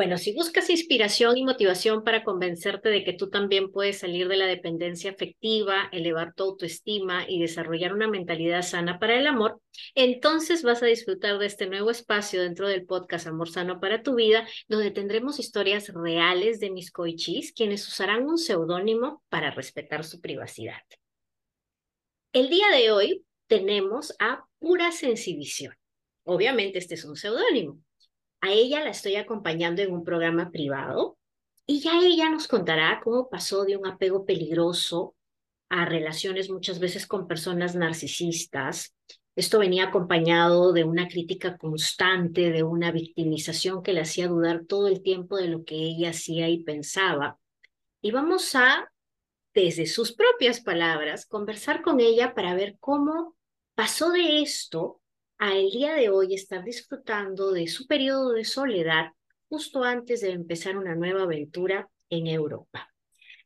Bueno, si buscas inspiración y motivación para convencerte de que tú también puedes salir de la dependencia afectiva, elevar tu autoestima y desarrollar una mentalidad sana para el amor, entonces vas a disfrutar de este nuevo espacio dentro del podcast Amor Sano para tu vida, donde tendremos historias reales de mis coichis, quienes usarán un seudónimo para respetar su privacidad. El día de hoy tenemos a Pura Sensivisión. Obviamente este es un seudónimo a ella la estoy acompañando en un programa privado y ya ella nos contará cómo pasó de un apego peligroso a relaciones muchas veces con personas narcisistas. Esto venía acompañado de una crítica constante, de una victimización que le hacía dudar todo el tiempo de lo que ella hacía y pensaba. Y vamos a, desde sus propias palabras, conversar con ella para ver cómo pasó de esto a el día de hoy estar disfrutando de su periodo de soledad justo antes de empezar una nueva aventura en Europa.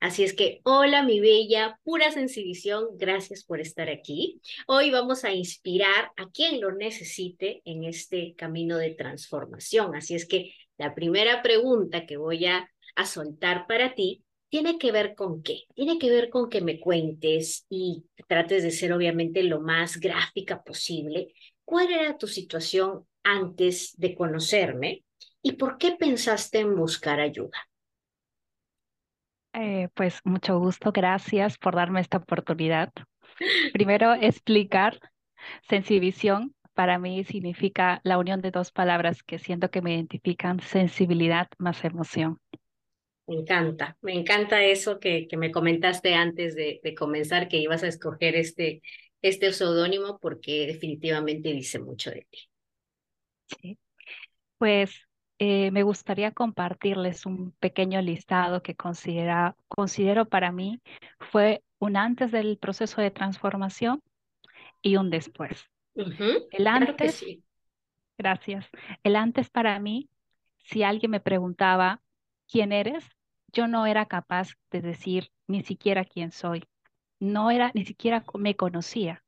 Así es que, hola mi bella, pura sensibilización, gracias por estar aquí. Hoy vamos a inspirar a quien lo necesite en este camino de transformación. Así es que la primera pregunta que voy a, a soltar para ti tiene que ver con qué? Tiene que ver con que me cuentes y trates de ser obviamente lo más gráfica posible ¿Cuál era tu situación antes de conocerme y por qué pensaste en buscar ayuda? Eh, pues mucho gusto, gracias por darme esta oportunidad. Primero, explicar sensivisión para mí significa la unión de dos palabras que siento que me identifican, sensibilidad más emoción. Me encanta, me encanta eso que, que me comentaste antes de, de, comenzar, que ibas a escoger este, este seudónimo porque definitivamente dice mucho de ti. Sí, pues eh, me gustaría compartirles un pequeño listado que considera, considero para mí fue un antes del proceso de transformación y un después. El antes, sí. gracias. El antes para mí, si alguien me preguntaba quién eres, yo no era capaz de decir ni siquiera quién soy no era, ni siquiera me conocía.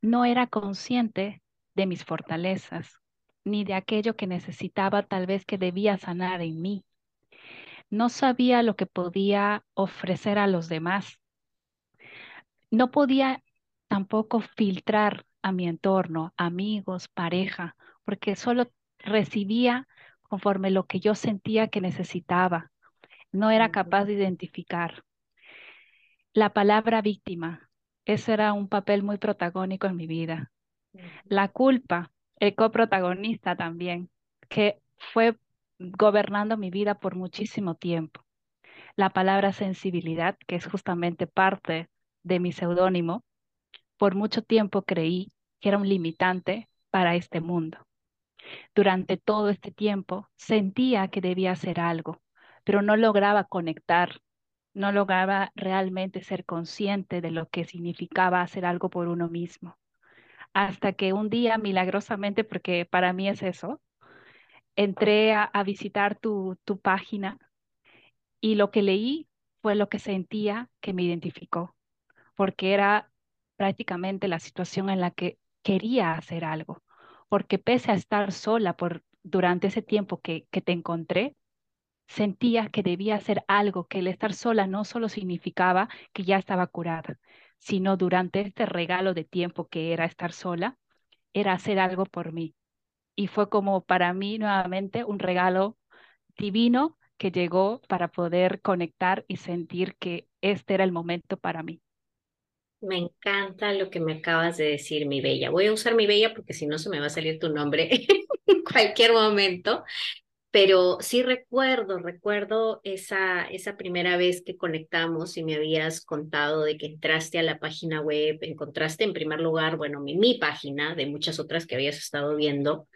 No era consciente de mis fortalezas, ni de aquello que necesitaba tal vez que debía sanar en mí. No sabía lo que podía ofrecer a los demás. No podía tampoco filtrar a mi entorno, amigos, pareja, porque solo recibía conforme lo que yo sentía que necesitaba. No era capaz de identificar. La palabra víctima, ese era un papel muy protagónico en mi vida. La culpa, el coprotagonista también, que fue gobernando mi vida por muchísimo tiempo. La palabra sensibilidad, que es justamente parte de mi seudónimo, por mucho tiempo creí que era un limitante para este mundo. Durante todo este tiempo sentía que debía hacer algo, pero no lograba conectar no lograba realmente ser consciente de lo que significaba hacer algo por uno mismo. Hasta que un día, milagrosamente, porque para mí es eso, entré a, visitar tu, tu página y lo que leí fue lo que sentía que me identificó, porque era prácticamente la situación en la que quería hacer algo, porque pese a estar sola por, durante ese tiempo que, que te encontré, sentía que debía hacer algo, que el estar sola no solo significaba que ya estaba curada, sino durante este regalo de tiempo que era estar sola, era hacer algo por mí. Y fue como para mí nuevamente un regalo divino que llegó para poder conectar y sentir que este era el momento para mí. Me encanta lo que me acabas de decir, mi bella. Voy a usar mi bella porque si no se me va a salir tu nombre en cualquier momento pero sí recuerdo, recuerdo esa, esa primera vez que conectamos y me habías contado de que entraste a la página web, encontraste en primer lugar, bueno, mi, mi página de muchas otras que habías estado viendo,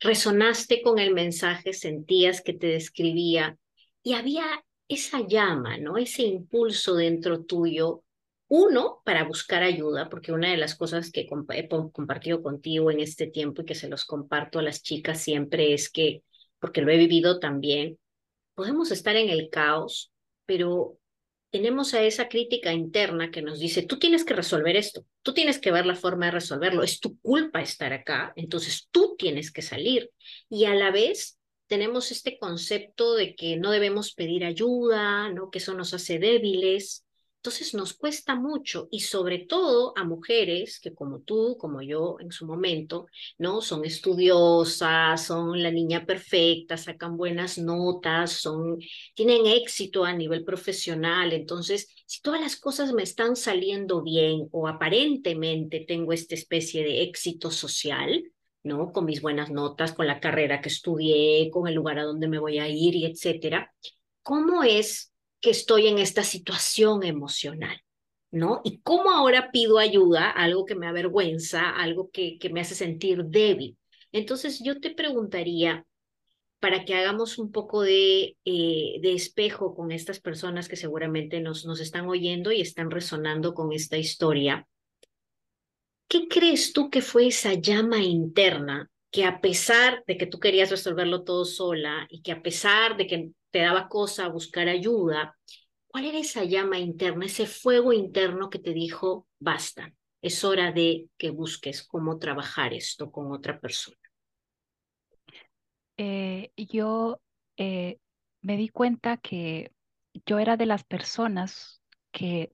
resonaste con el mensaje, sentías que te describía y había esa llama, ¿no? Ese impulso dentro tuyo uno, para buscar ayuda, porque una de las cosas que he compartido contigo en este tiempo y que se los comparto a las chicas siempre es que porque lo he vivido también, podemos estar en el caos, pero tenemos a esa crítica interna que nos dice, tú tienes que resolver esto, tú tienes que ver la forma de resolverlo, es tu culpa estar acá, entonces tú tienes que salir. Y a la vez tenemos este concepto de que no debemos pedir ayuda, ¿no? Que eso nos hace débiles. Entonces nos cuesta mucho y sobre todo a mujeres que como tú, como yo en su momento, ¿no? Son estudiosas, son la niña perfecta, sacan buenas notas, son, tienen éxito a nivel profesional. Entonces, si todas las cosas me están saliendo bien o aparentemente tengo esta especie de éxito social, ¿no? Con mis buenas notas, con la carrera que estudié, con el lugar a donde me voy a ir y etcétera. ¿Cómo es que estoy en esta situación emocional? ¿No? Y cómo ahora pido ayuda, algo que me avergüenza, algo que, que me hace sentir débil. Entonces yo te preguntaría, para que hagamos un poco de, eh, de espejo con estas personas que seguramente nos, nos están oyendo y están resonando con esta historia, ¿qué crees tú que fue esa llama interna que a pesar de que tú querías resolverlo todo sola y que a pesar de que te daba cosa buscar ayuda, ¿cuál era esa llama interna, ese fuego interno que te dijo, basta, es hora de que busques cómo trabajar esto con otra persona? Eh, yo eh, me di cuenta que yo era de las personas que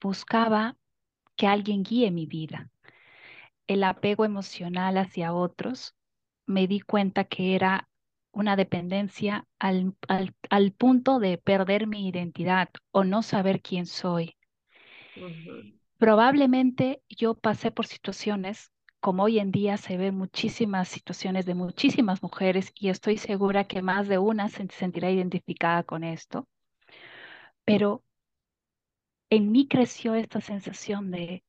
buscaba que alguien guíe mi vida el apego emocional hacia otros, me di cuenta que era una dependencia al, al, punto de perder mi identidad o no saber quién soy. Probablemente yo pasé por situaciones como hoy en día se ven muchísimas situaciones de muchísimas mujeres y estoy segura que más de una se sentirá identificada con esto, pero en mí creció esta sensación de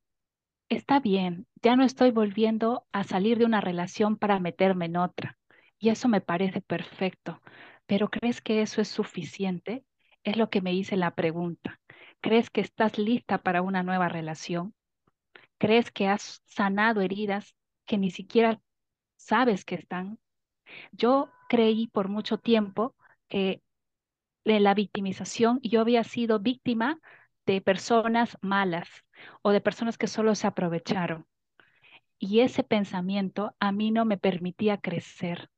está bien, ya no estoy volviendo a salir de una relación para meterme en otra. Y eso me parece perfecto. Pero ¿crees que eso es suficiente? Es lo que me hice la pregunta. ¿Crees que estás lista para una nueva relación? ¿Crees que has sanado heridas que ni siquiera sabes que están? Yo creí por mucho tiempo que en la victimización yo había sido víctima de personas malas o de personas que solo se aprovecharon. Y ese pensamiento a mí no me permitía crecer.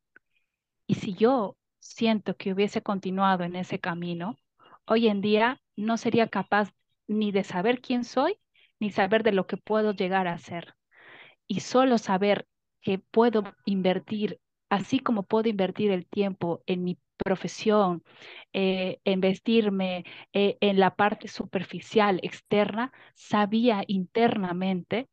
Y si yo siento que hubiese continuado en ese camino, hoy en día no sería capaz ni de saber quién soy, ni saber de lo que puedo llegar a ser. Y solo saber que puedo invertir, así como puedo invertir el tiempo en mi profesión, eh, en vestirme eh, en la parte superficial, externa, sabía internamente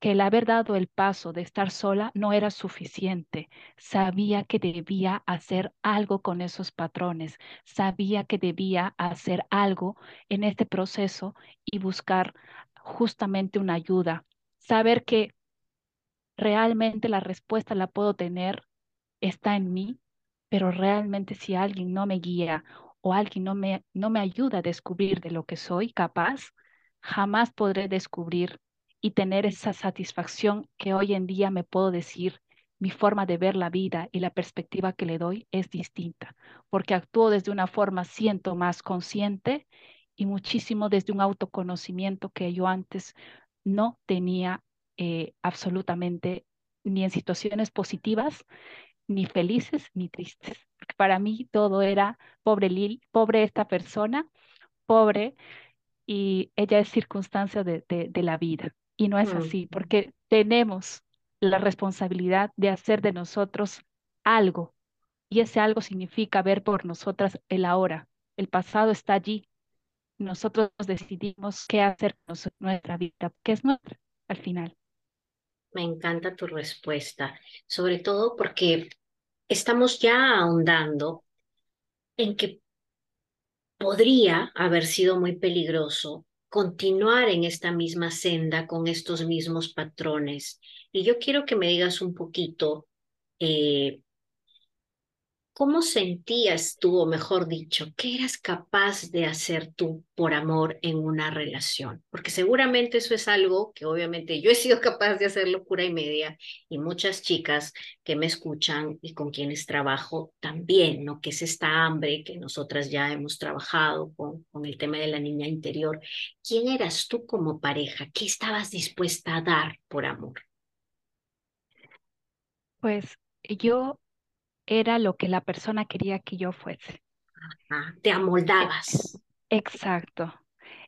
que el haber dado el paso de estar sola no era suficiente. Sabía que debía hacer algo con esos patrones. Sabía que debía hacer algo en este proceso y buscar justamente una ayuda. Saber que realmente la respuesta la puedo tener está en mí pero realmente si alguien no me guía o alguien no me, no me ayuda a descubrir de lo que soy capaz, jamás podré descubrir y tener esa satisfacción que hoy en día me puedo decir, mi forma de ver la vida y la perspectiva que le doy es distinta, porque actúo desde una forma, siento más consciente y muchísimo desde un autoconocimiento que yo antes no tenía eh, absolutamente ni en situaciones positivas ni felices ni tristes. Para mí todo era pobre Lil, pobre esta persona, pobre, y ella es circunstancia de, de, la vida. Y no es así, porque tenemos la responsabilidad de hacer de nosotros algo. Y ese algo significa ver por nosotras el ahora. El pasado está allí. Nosotros decidimos qué hacer con nuestra vida, que es nuestra al final. Me encanta tu respuesta, sobre todo porque estamos ya ahondando en que podría haber sido muy peligroso continuar en esta misma senda con estos mismos patrones. Y yo quiero que me digas un poquito eh, ¿Cómo sentías tú, o mejor dicho, qué eras capaz de hacer tú por amor en una relación? Porque seguramente eso es algo que obviamente yo he sido capaz de hacer locura y media y muchas chicas que me escuchan y con quienes trabajo también, ¿no? Que es esta hambre que nosotras ya hemos trabajado con, con el tema de la niña interior. ¿Quién eras tú como pareja? ¿Qué estabas dispuesta a dar por amor? Pues yo era lo que la persona quería que yo fuese. te amoldabas. Exacto.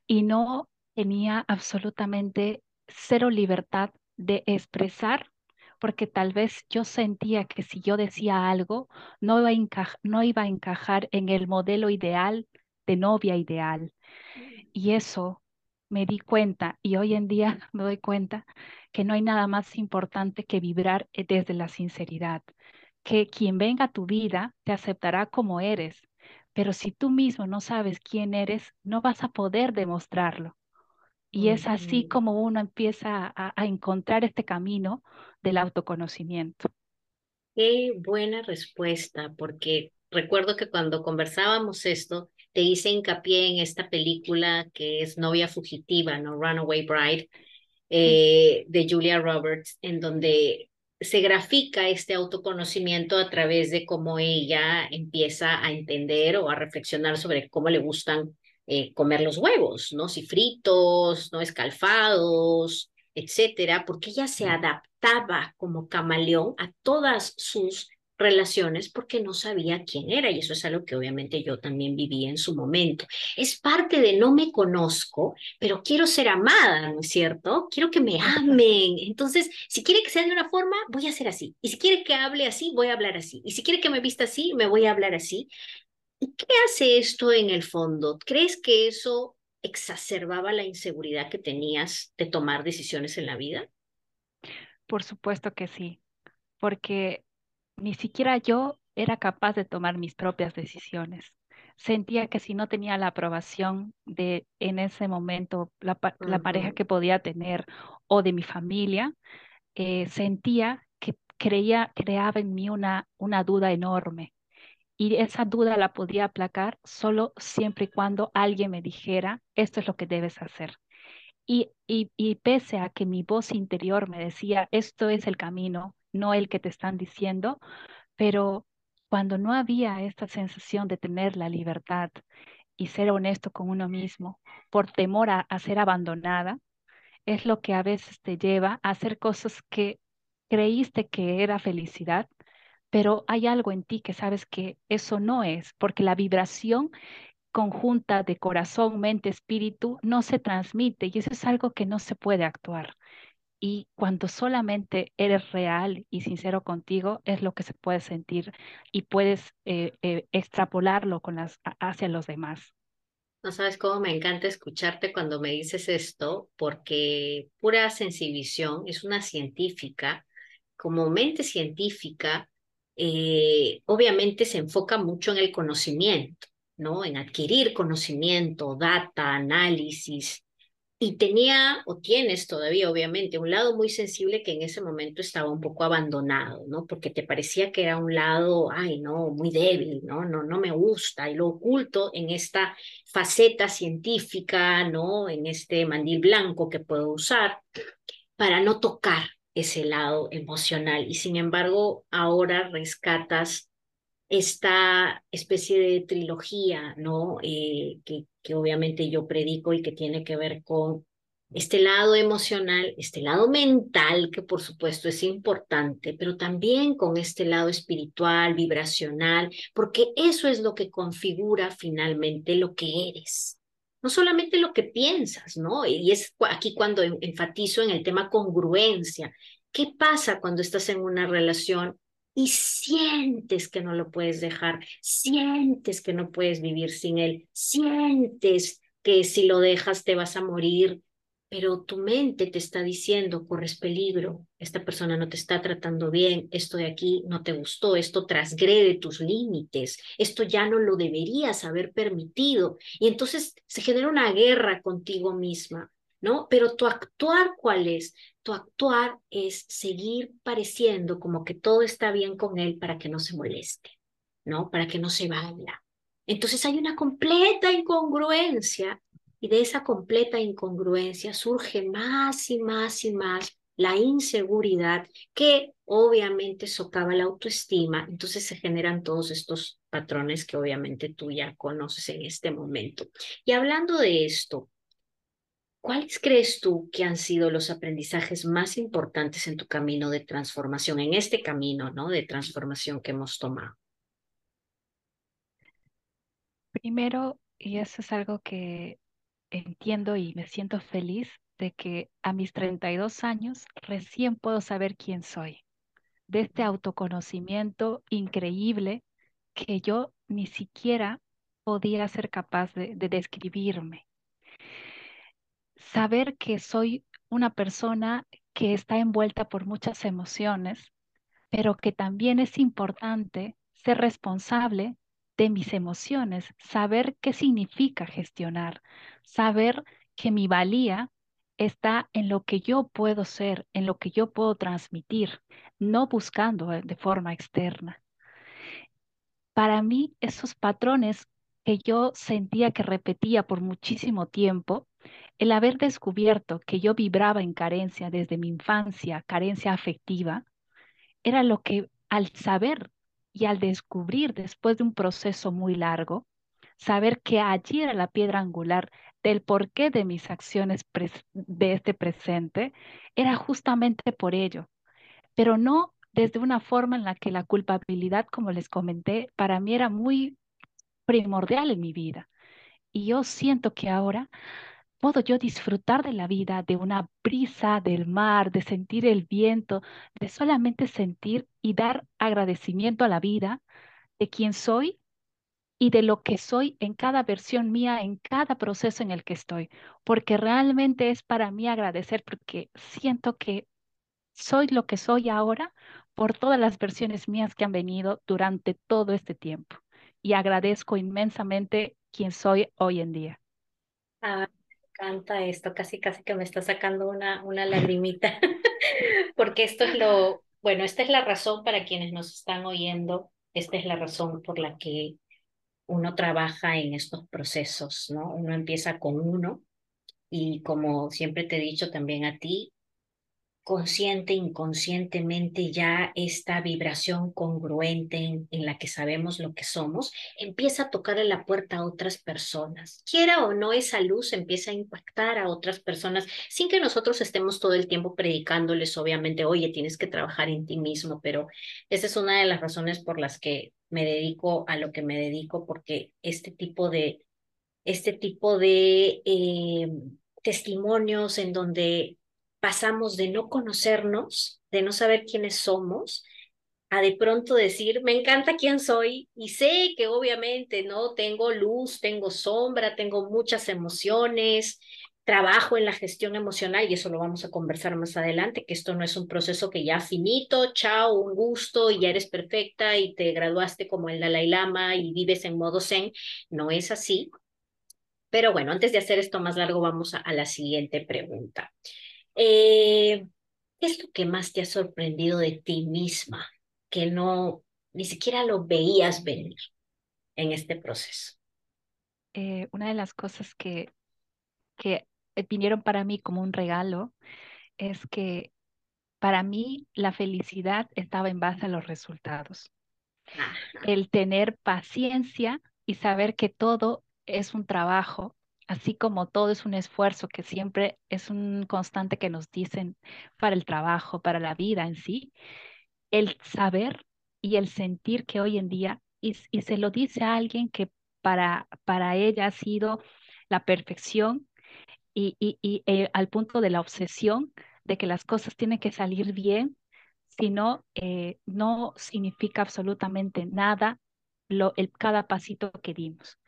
Y no tenía absolutamente cero libertad de expresar, porque tal vez yo sentía que si yo decía algo, no iba a, no iba a encajar en el modelo ideal de novia ideal. Y eso me di cuenta y hoy en día me doy cuenta que no hay nada más importante que vibrar eh, desde la sinceridad, que quien venga a tu vida te aceptará como eres, pero si tú mismo no sabes quién eres, no vas a poder demostrarlo. Y es así como uno empieza a, a encontrar este camino del autoconocimiento. Qué buena respuesta, porque recuerdo que cuando conversábamos esto, te hice hincapié en esta película que es Novia Fugitiva, ¿no? Runaway Bride, eh, de Julia Roberts, en donde se grafica este autoconocimiento a través de cómo ella empieza a entender o a reflexionar sobre cómo le gustan eh, comer los huevos, ¿no? Si fritos, no escalfados, etcétera, porque ella se adaptaba como camaleón a todas sus relaciones porque no sabía quién era y eso es algo que obviamente yo también viví en su momento. Es parte de no me conozco, pero quiero ser amada, ¿no es cierto? Quiero que me amen. Entonces, si quiere que sea de una forma, voy a ser así. Y si quiere que hable así, voy a hablar así. Y si quiere que me vista así, me voy a hablar así. ¿Y qué hace esto en el fondo? ¿Crees que eso exacerbaba la inseguridad que tenías de tomar decisiones en la vida? Por supuesto que sí, porque ni siquiera yo era capaz de tomar mis propias decisiones. Sentía que si no tenía la aprobación de en ese momento la, pareja que podía tener o de mi familia, eh, sentía que creía, creaba en mí una, una duda enorme. Y esa duda la podía aplacar solo siempre y cuando alguien me dijera, esto es lo que debes hacer. Y, y, y, pese a que mi voz interior me decía, esto es el camino, no el que te están diciendo, pero cuando no había esta sensación de tener la libertad y ser honesto con uno mismo por temor a, ser abandonada, es lo que a veces te lleva a hacer cosas que creíste que era felicidad, pero hay algo en ti que sabes que eso no es, porque la vibración conjunta de corazón, mente, espíritu no se transmite y eso es algo que no se puede actuar. Y cuando solamente eres real y sincero contigo, es lo que se puede sentir y puedes eh, eh, extrapolarlo con las, hacia los demás. No sabes cómo me encanta escucharte cuando me dices esto, porque pura sensibilización es una científica, como mente científica, eh, obviamente se enfoca mucho en el conocimiento, ¿no? En adquirir conocimiento, data, análisis, y tenía, o tienes todavía, obviamente, un lado muy sensible que en ese momento estaba un poco abandonado, ¿no? Porque te parecía que era un lado, ay, no, muy débil, ¿no? No, no me gusta. Y lo oculto en esta faceta científica, ¿no? En este mandil blanco que puedo usar para no tocar ese lado emocional. Y sin embargo, ahora rescatas esta especie de trilogía, ¿no? Eh, que, que obviamente yo predico y que tiene que ver con este lado emocional, este lado mental, que por supuesto es importante, pero también con este lado espiritual, vibracional, porque eso es lo que configura finalmente lo que eres. No solamente lo que piensas, ¿no? Y es aquí cuando enfatizo en el tema congruencia. ¿Qué pasa cuando estás en una relación y sientes que no lo puedes dejar, sientes que no puedes vivir sin él, sientes que si lo dejas te vas a morir, pero tu mente te está diciendo, corres peligro, esta persona no te está tratando bien, esto de aquí no te gustó, esto transgrede tus límites, esto ya no lo deberías haber permitido. Y entonces se genera una guerra contigo misma, ¿no? Pero tu actuar, ¿cuál es? Tu actuar es seguir pareciendo como que todo está bien con él para que no se moleste, ¿no? Para que no se vaya. Entonces hay una completa incongruencia y de esa completa incongruencia surge más y más y más la inseguridad que obviamente socava la autoestima. Entonces se generan todos estos patrones que obviamente tú ya conoces en este momento. Y hablando de esto, ¿Cuáles crees tú que han sido los aprendizajes más importantes en tu camino de transformación, en este camino, ¿no? De transformación que hemos tomado. Primero, y eso es algo que entiendo y me siento feliz de que a mis 32 años recién puedo saber quién soy, de este autoconocimiento increíble que yo ni siquiera podía ser capaz de, de describirme. Saber que soy una persona que está envuelta por muchas emociones, pero que también es importante ser responsable de mis emociones, saber qué significa gestionar, saber que mi valía está en lo que yo puedo ser, en lo que yo puedo transmitir, no buscando eh, de forma externa. Para mí, esos patrones que yo sentía que repetía por muchísimo tiempo, el haber descubierto que yo vibraba en carencia desde mi infancia, carencia afectiva, era lo que al saber y al descubrir después de un proceso muy largo, saber que allí era la piedra angular del porqué de mis acciones de este presente, era justamente por ello, pero no desde una forma en la que la culpabilidad, como les comenté, para mí era muy primordial en mi vida. Y yo siento que ahora puedo yo disfrutar de la vida, de una brisa del mar, de sentir el viento, de solamente sentir y dar agradecimiento a la vida de quién soy y de lo que soy en cada versión mía, en cada proceso en el que estoy, porque realmente es para mí agradecer porque siento que soy lo que soy ahora por todas las versiones mías que han venido durante todo este tiempo y agradezco inmensamente quién soy hoy en día. Ah, encanta esto, casi casi que me está sacando una, una lagrimita, porque esto es lo, bueno, esta es la razón para quienes nos están oyendo, esta es la razón por la que uno trabaja en estos procesos, ¿no? Uno empieza con uno y como siempre te he dicho también a ti, consciente, inconscientemente ya esta vibración congruente en, la que sabemos lo que somos, empieza a tocar en la puerta a otras personas. Quiera o no, esa luz empieza a impactar a otras personas sin que nosotros estemos todo el tiempo predicándoles, obviamente, oye, tienes que trabajar en ti mismo, pero esa es una de las razones por las que me dedico a lo que me dedico, porque este tipo de, este tipo de eh, testimonios en donde pasamos de no conocernos, de no saber quiénes somos, a de pronto decir, me encanta quién soy y sé que obviamente, ¿no? Tengo luz, tengo sombra, tengo muchas emociones, trabajo en la gestión emocional y eso lo vamos a conversar más adelante, que esto no es un proceso que ya finito, chao, un gusto y ya eres perfecta y te graduaste como el Dalai Lama y vives en modo zen, no es así. Pero bueno, antes de hacer esto más largo, vamos a la siguiente pregunta. Eh, ¿Qué es lo que más te ha sorprendido de ti misma que no ni siquiera lo veías venir en este proceso? Eh, una de las cosas que, que vinieron para mí como un regalo es que para mí la felicidad estaba en base a los resultados. El tener paciencia y saber que todo es un trabajo así como todo es un esfuerzo que siempre es un constante que nos dicen para el trabajo, para la vida en sí, el saber y el sentir que hoy en día, y, se lo dice a alguien que para, para ella ha sido la perfección y, eh, al punto de la obsesión de que las cosas tienen que salir bien, si no, eh, no significa absolutamente nada lo, el, cada pasito que dimos.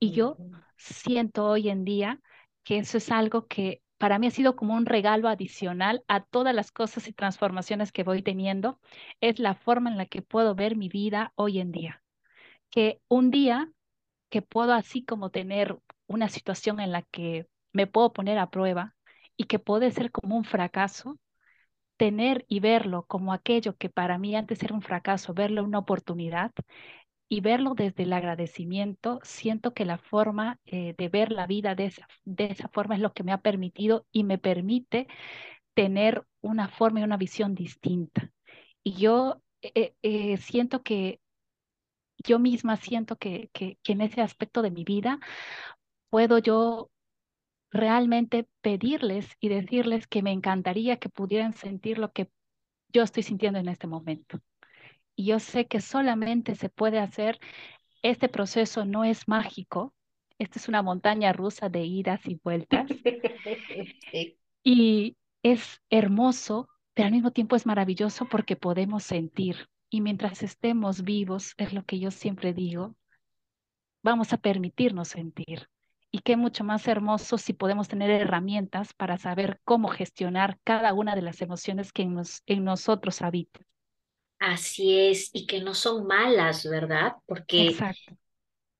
Y yo siento hoy en día que eso es algo que para mí ha sido como un regalo adicional a todas las cosas y transformaciones que voy teniendo. Es la forma en la que puedo ver mi vida hoy en día. Que un día que puedo así como tener una situación en la que me puedo poner a prueba y que puede ser como un fracaso, tener y verlo como aquello que para mí antes era un fracaso, verlo una oportunidad, y verlo desde el agradecimiento, siento que la forma eh, de ver la vida de esa, de esa forma es lo que me ha permitido y me permite tener una forma y una visión distinta. Y yo eh, eh, siento que yo misma siento que, que, que, en ese aspecto de mi vida puedo yo realmente pedirles y decirles que me encantaría que pudieran sentir lo que yo estoy sintiendo en este momento. Y yo sé que solamente se puede hacer, este proceso no es mágico, esta es una montaña rusa de idas y vueltas. Y es hermoso, pero al mismo tiempo es maravilloso porque podemos sentir. Y mientras estemos vivos, es lo que yo siempre digo, vamos a permitirnos sentir. Y qué mucho más hermoso si podemos tener herramientas para saber cómo gestionar cada una de las emociones que en, en nosotros habitan. Así es, y que no son malas, ¿verdad? Porque Exacto.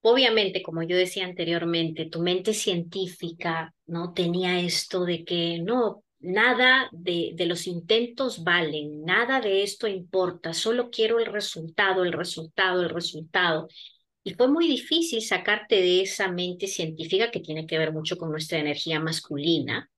obviamente, como yo decía anteriormente, tu mente científica no tenía esto de que no, nada de, de los intentos valen, nada de esto importa, solo quiero el resultado, el resultado, el resultado. Y fue muy difícil sacarte de esa mente científica que tiene que ver mucho con nuestra energía masculina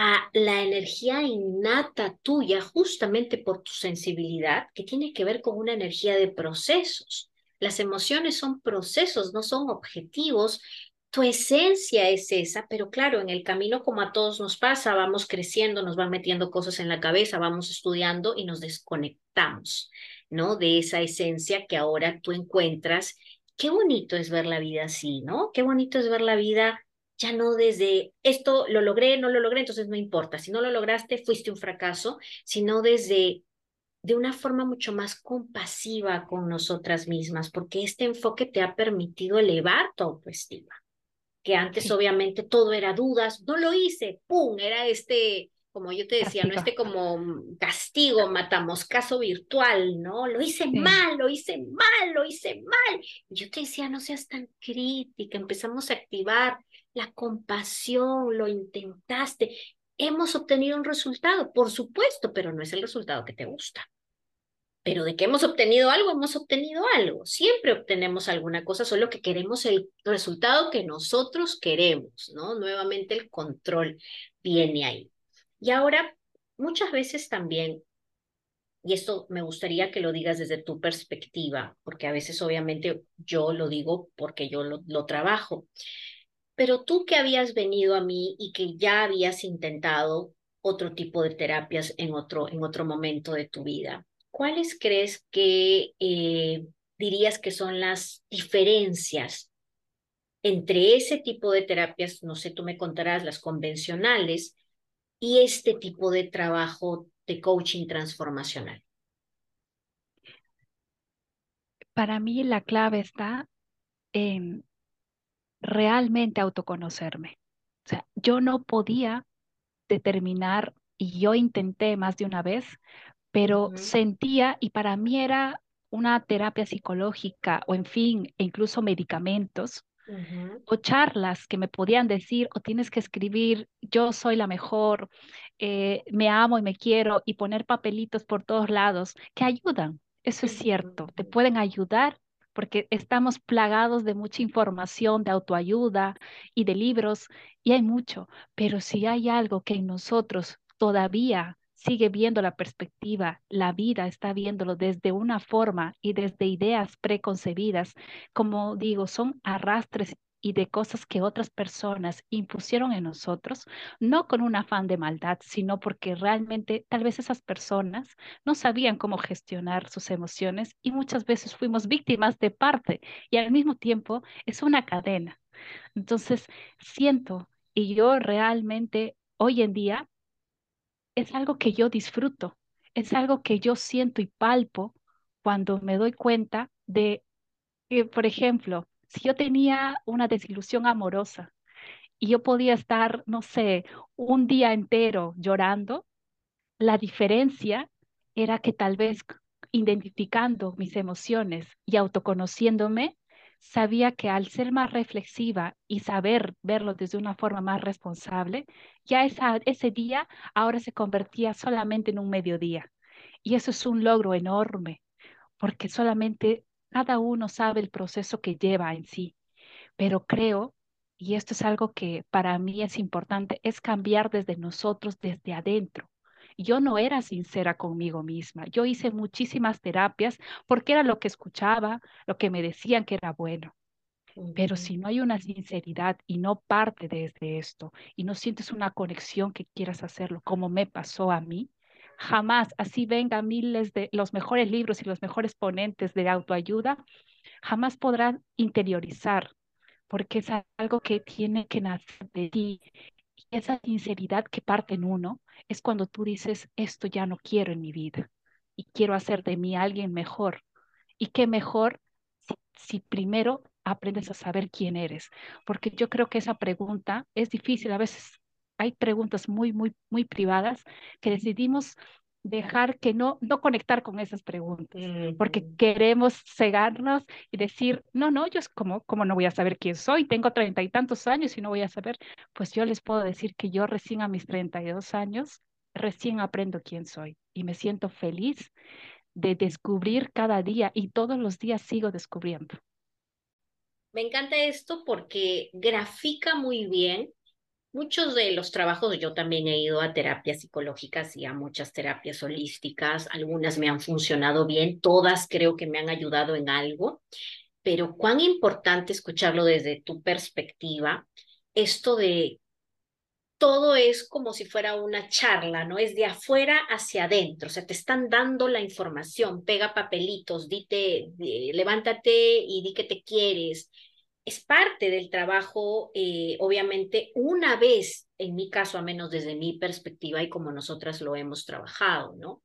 a la energía innata tuya justamente por tu sensibilidad que tiene que ver con una energía de procesos. Las emociones son procesos, no son objetivos. Tu esencia es esa, pero claro, en el camino como a todos nos pasa, vamos creciendo, nos van metiendo cosas en la cabeza, vamos estudiando y nos desconectamos, ¿no? De esa esencia que ahora tú encuentras qué bonito es ver la vida así, ¿no? Qué bonito es ver la vida ya no desde esto lo logré, no lo logré, entonces no importa. Si no lo lograste, fuiste un fracaso, sino desde de una forma mucho más compasiva con nosotras mismas, porque este enfoque te ha permitido elevar tu autoestima, que antes obviamente todo era dudas, no lo hice, ¡pum! Era este como yo te decía, no este como castigo, matamos caso virtual, ¿no? Lo hice mal, lo hice mal, lo hice mal. Y yo te decía, no seas tan crítica, empezamos a activar la compasión, lo intentaste. Hemos obtenido un resultado, por supuesto, pero no es el resultado que te gusta. Pero de que hemos obtenido algo, hemos obtenido algo. Siempre obtenemos alguna cosa, solo que queremos el resultado que nosotros queremos, ¿no? Nuevamente el control viene ahí. Y ahora, muchas veces también, y esto me gustaría que lo digas desde tu perspectiva, porque a veces obviamente yo lo digo porque yo lo, trabajo, pero tú que habías venido a mí y que ya habías intentado otro tipo de terapias en otro, en otro momento de tu vida, ¿cuáles crees que eh, dirías que son las diferencias entre ese tipo de terapias, no sé, tú me contarás, las convencionales, y este tipo de trabajo de coaching transformacional? Para mí la clave está en realmente autoconocerme. O sea, yo no podía determinar, y yo intenté más de una vez, pero sentía, y para mí era una terapia psicológica o en fin, e incluso medicamentos, o charlas que me podían decir, o tienes que escribir, yo soy la mejor, eh, me amo y me quiero, y poner papelitos por todos lados, que ayudan. Eso es cierto, te pueden ayudar porque estamos plagados de mucha información de autoayuda y de libros, y hay mucho, pero si hay algo que en nosotros todavía sigue viendo la perspectiva, la vida está viéndolo desde una forma y desde ideas preconcebidas, como digo, son arrastres y de cosas que otras personas impusieron en nosotros, no con un afán de maldad, sino porque realmente tal vez esas personas no sabían cómo gestionar sus emociones y muchas veces fuimos víctimas de parte y al mismo tiempo es una cadena. Entonces, siento y yo realmente hoy en día es algo que yo disfruto, es algo que yo siento y palpo cuando me doy cuenta de que, por ejemplo, si yo tenía una desilusión amorosa y yo podía estar, no sé, un día entero llorando, la diferencia era que tal vez identificando mis emociones y autoconociéndome, sabía que al ser más reflexiva y saber verlo desde una forma más responsable, ya esa, ese día ahora se convertía solamente en un mediodía. Y eso es un logro enorme, porque solamente cada uno sabe el proceso que lleva en sí. Pero creo, y esto es algo que para mí es importante, es cambiar desde nosotros, desde adentro yo no era sincera conmigo misma. Yo hice muchísimas terapias porque era lo que escuchaba, lo que me decían que era bueno. Pero si no hay una sinceridad y no parte desde esto y no sientes una conexión que quieras hacerlo, como me pasó a mí, jamás, así venga miles de los mejores libros y los mejores ponentes de autoayuda, jamás podrán interiorizar, porque es algo que tiene que nacer de ti. Y esa sinceridad que parte en uno es cuando tú dices, esto ya no quiero en mi vida y quiero hacer de mí alguien mejor. Y qué mejor si primero aprendes a saber quién eres, porque yo creo que esa pregunta es difícil. A veces hay preguntas muy, muy, muy privadas que decidimos dejar que no, no conectar con esas preguntas, porque queremos cegarnos y decir, no, no, yo es como, como no voy a saber quién soy, tengo treinta y tantos años y no voy a saber, pues yo les puedo decir que yo recién a mis treinta y dos años, recién aprendo quién soy y me siento feliz de descubrir cada día y todos los días sigo descubriendo. Me encanta esto porque grafica muy bien muchos de los trabajos. Yo también he ido a terapias psicológicas y a muchas terapias holísticas. Algunas me han funcionado bien, todas creo que me han ayudado en algo. Pero cuán importante escucharlo desde tu perspectiva, esto de todo es como si fuera una charla, ¿no? Es de afuera hacia adentro, o sea, te están dando la información, pega papelitos, dite, levántate y di que te quieres. Es parte del trabajo, eh, obviamente, una vez, en mi caso, a menos desde mi perspectiva y como nosotras lo hemos trabajado, ¿no?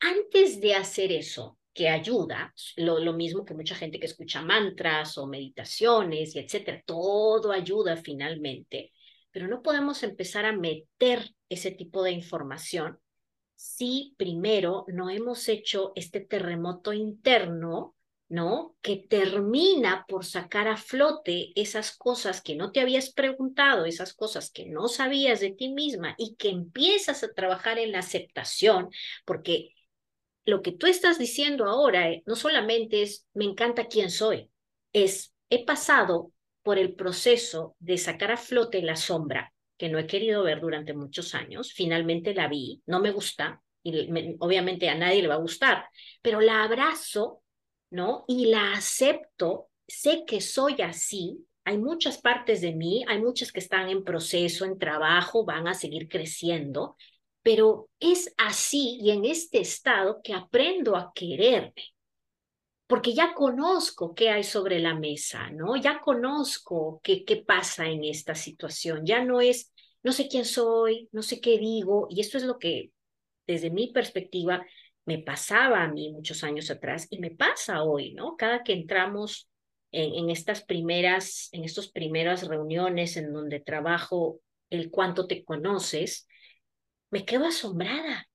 Antes de hacer eso, que ayuda, lo, lo mismo que mucha gente que escucha mantras o meditaciones y etcétera, todo ayuda finalmente pero no podemos empezar a meter ese tipo de información si primero no hemos hecho este terremoto interno, ¿no? Que termina por sacar a flote esas cosas que no te habías preguntado, esas cosas que no sabías de ti misma y que empiezas a trabajar en la aceptación, porque lo que tú estás diciendo ahora eh, no solamente es me encanta quién soy, es he pasado por el proceso de sacar a flote la sombra que no he querido ver durante muchos años. Finalmente la vi, no me gusta y obviamente a nadie le va a gustar, pero la abrazo, Y la acepto, sé que soy así. Hay muchas partes de mí, hay muchas que están en proceso, en trabajo, van a seguir creciendo, pero es así y en este estado que aprendo a quererme porque ya conozco qué hay sobre la mesa, ¿no? Ya conozco qué, qué pasa en esta situación. Ya no es, no sé quién soy, no sé qué digo, y esto es lo que desde mi perspectiva me pasaba a mí muchos años atrás y me pasa hoy, ¿no? Cada que entramos en, en estas primeras, en estas primeras reuniones en donde trabajo el cuánto te conoces, me quedo asombrada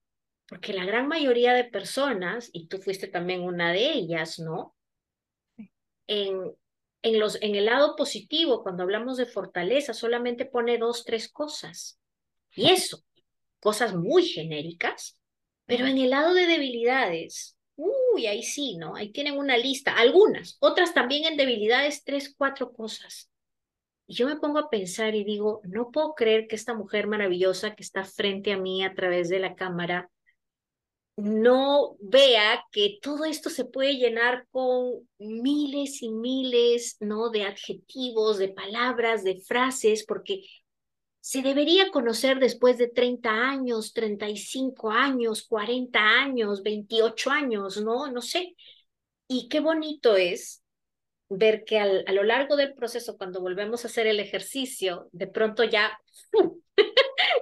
porque la gran mayoría de personas, y tú fuiste también una de ellas, ¿no? En, en, los, en el lado positivo, cuando hablamos de fortaleza, solamente pone dos, tres cosas. Y eso, cosas muy genéricas, pero en el lado de debilidades, uy, ahí sí, ¿no? Ahí tienen una lista, algunas, otras también en debilidades, tres, cuatro cosas. Y yo me pongo a pensar y digo, no puedo creer que esta mujer maravillosa que está frente a mí a través de la cámara no vea que todo esto se puede llenar con miles y miles, ¿no? De adjetivos, de palabras, de frases, porque se debería conocer después de 30 años, 35 años, 40 años, 28 años, ¿no? No sé. Y qué bonito es ver que a lo largo del proceso, cuando volvemos a hacer el ejercicio, de pronto ya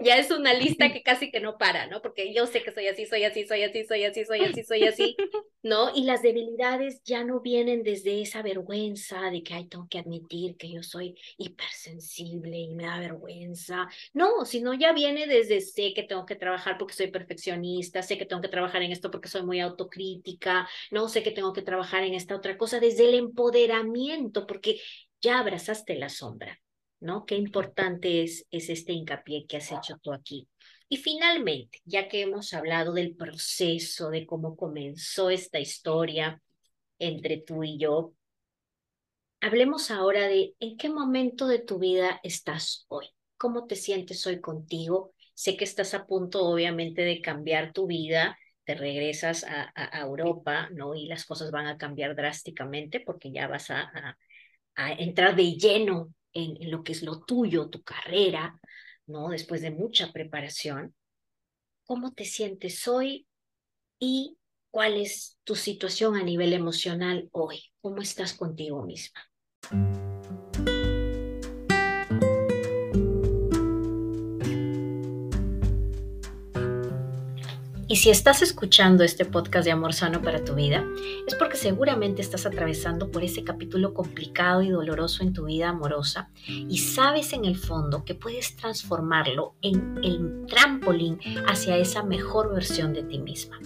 ya es una lista que casi que no para, ¿no? Porque yo sé que soy así, soy así, soy así, soy así, soy así, soy así, ¿no? Y las debilidades ya no vienen desde esa vergüenza de que, ay, tengo que admitir que yo soy hipersensible y me da vergüenza. No, sino ya viene desde sé que tengo que trabajar porque soy perfeccionista, sé que tengo que trabajar en esto porque soy muy autocrítica, no sé que tengo que trabajar en esta otra cosa, desde el empoderamiento, porque ya abrazaste la sombra ¿no? Qué importante es, es este hincapié que has hecho tú aquí. Y finalmente, ya que hemos hablado del proceso, de cómo comenzó esta historia entre tú y yo, hablemos ahora de en qué momento de tu vida estás hoy. ¿Cómo te sientes hoy contigo? Sé que estás a punto, obviamente, de cambiar tu vida, te regresas a, Europa, ¿no? Y las cosas van a cambiar drásticamente porque ya vas a a entrar de lleno en, lo que es lo tuyo, tu carrera, ¿no? Después de mucha preparación, ¿cómo te sientes hoy y cuál es tu situación a nivel emocional hoy? ¿Cómo estás contigo misma? Y si estás escuchando este podcast de Amor Sano para tu vida, es porque seguramente estás atravesando por ese capítulo complicado y doloroso en tu vida amorosa y sabes en el fondo que puedes transformarlo en el trampolín hacia esa mejor versión de ti misma.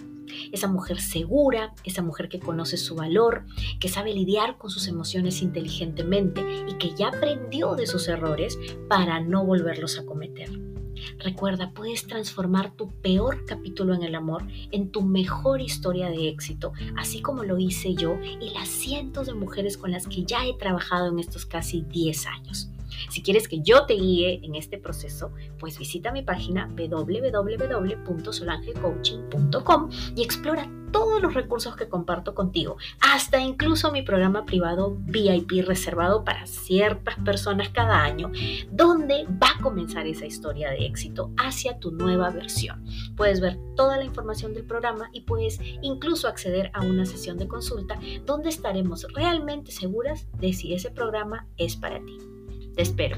Esa mujer segura, esa mujer que conoce su valor, que sabe lidiar con sus emociones inteligentemente y que ya aprendió de sus errores para no volverlos a cometer. Recuerda, puedes transformar tu peor capítulo en el amor en tu mejor historia de éxito, así como lo hice yo y las cientos de mujeres con las que ya he trabajado en estos casi 10 años. Si quieres que yo te guíe en este proceso, pues visita mi página www.solangecoaching.com y explora todos los recursos que comparto contigo, hasta incluso mi programa privado VIP reservado para ciertas personas cada año, donde va a comenzar esa historia de éxito hacia tu nueva versión. Puedes ver toda la información del programa y puedes incluso acceder a una sesión de consulta donde estaremos realmente seguras de si ese programa es para ti. Te espero.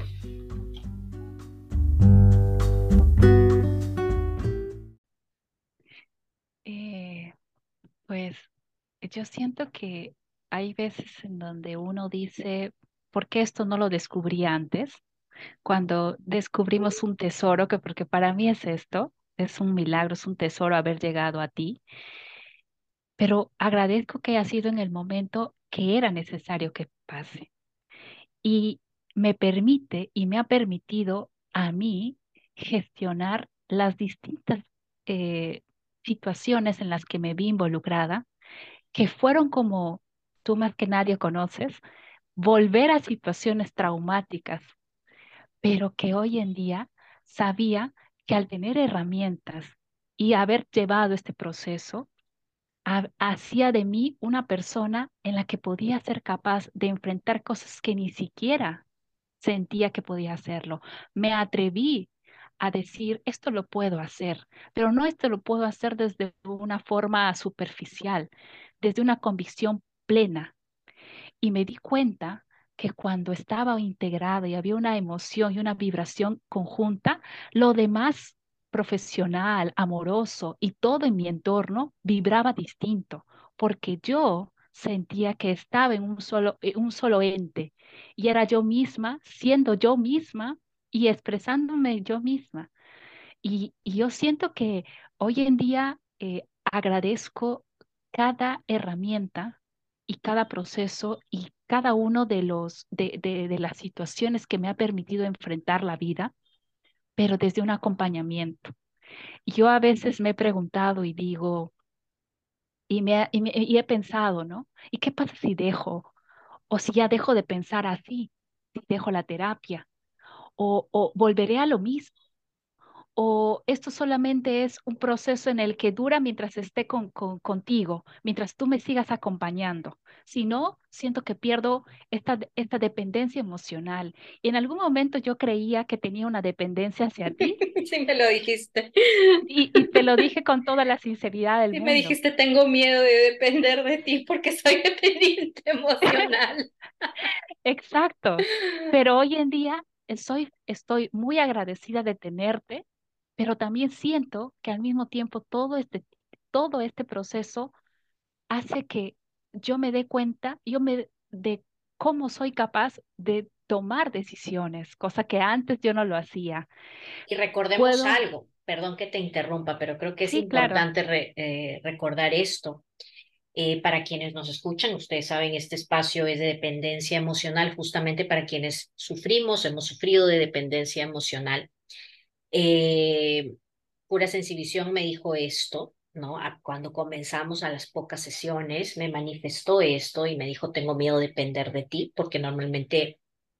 Eh, pues yo siento que hay veces en donde uno dice, ¿por qué esto no lo descubrí antes? Cuando descubrimos un tesoro, que porque para mí es esto, es un milagro, es un tesoro haber llegado a ti, pero agradezco que haya sido en el momento que era necesario que pase. Y me permite y me ha permitido a mí gestionar las distintas eh, situaciones en las que me vi involucrada, que fueron como tú más que nadie conoces, volver a situaciones traumáticas, pero que hoy en día sabía que al tener herramientas y haber llevado este proceso, hacía de mí una persona en la que podía ser capaz de enfrentar cosas que ni siquiera sentía que podía hacerlo. Me atreví a decir, esto lo puedo hacer, pero no esto lo puedo hacer desde una forma superficial, desde una convicción plena. Y me di cuenta que cuando estaba integrada y había una emoción y una vibración conjunta, lo demás profesional, amoroso y todo en mi entorno vibraba distinto, porque yo sentía que estaba en un solo, un solo ente y era yo misma, siendo yo misma y expresándome yo misma. Y, yo siento que hoy en día eh, agradezco cada herramienta y cada proceso y cada uno de los de, de, las situaciones que me ha permitido enfrentar la vida, pero desde un acompañamiento. Yo a veces me he preguntado y digo, y, me, y, he pensado, ¿no? ¿Y qué pasa si dejo? O si ya dejo de pensar así, si dejo la terapia, o, o volveré a lo mismo. O esto solamente es un proceso en el que dura mientras esté con, contigo, mientras tú me sigas acompañando. Si no, siento que pierdo esta, esta dependencia emocional. Y en algún momento yo creía que tenía una dependencia hacia ti. Sí, me lo dijiste. Y, y te lo dije con toda la sinceridad del sí, mundo. me dijiste, tengo miedo de depender de ti porque soy dependiente emocional. Exacto. Pero hoy en día soy, estoy muy agradecida de tenerte, pero también siento que al mismo tiempo todo este, todo este proceso hace que yo me dé cuenta, yo me de cómo soy capaz de tomar decisiones, cosa que antes yo no lo hacía. Y recordemos algo, perdón que te interrumpa, pero creo que es importante eh, recordar esto. Eh, para quienes nos escuchan, ustedes saben, este espacio es de dependencia emocional, justamente para quienes sufrimos, hemos sufrido de dependencia emocional. Eh, Pura Sensibilización me dijo esto, ¿no? Cuando comenzamos a las pocas sesiones, me manifestó esto y me dijo, tengo miedo de depender de ti, porque normalmente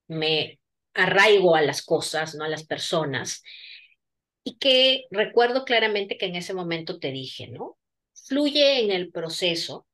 me arraigo a las cosas, no a las personas. Y que recuerdo claramente que en ese momento te dije, ¿no? Fluye en el proceso,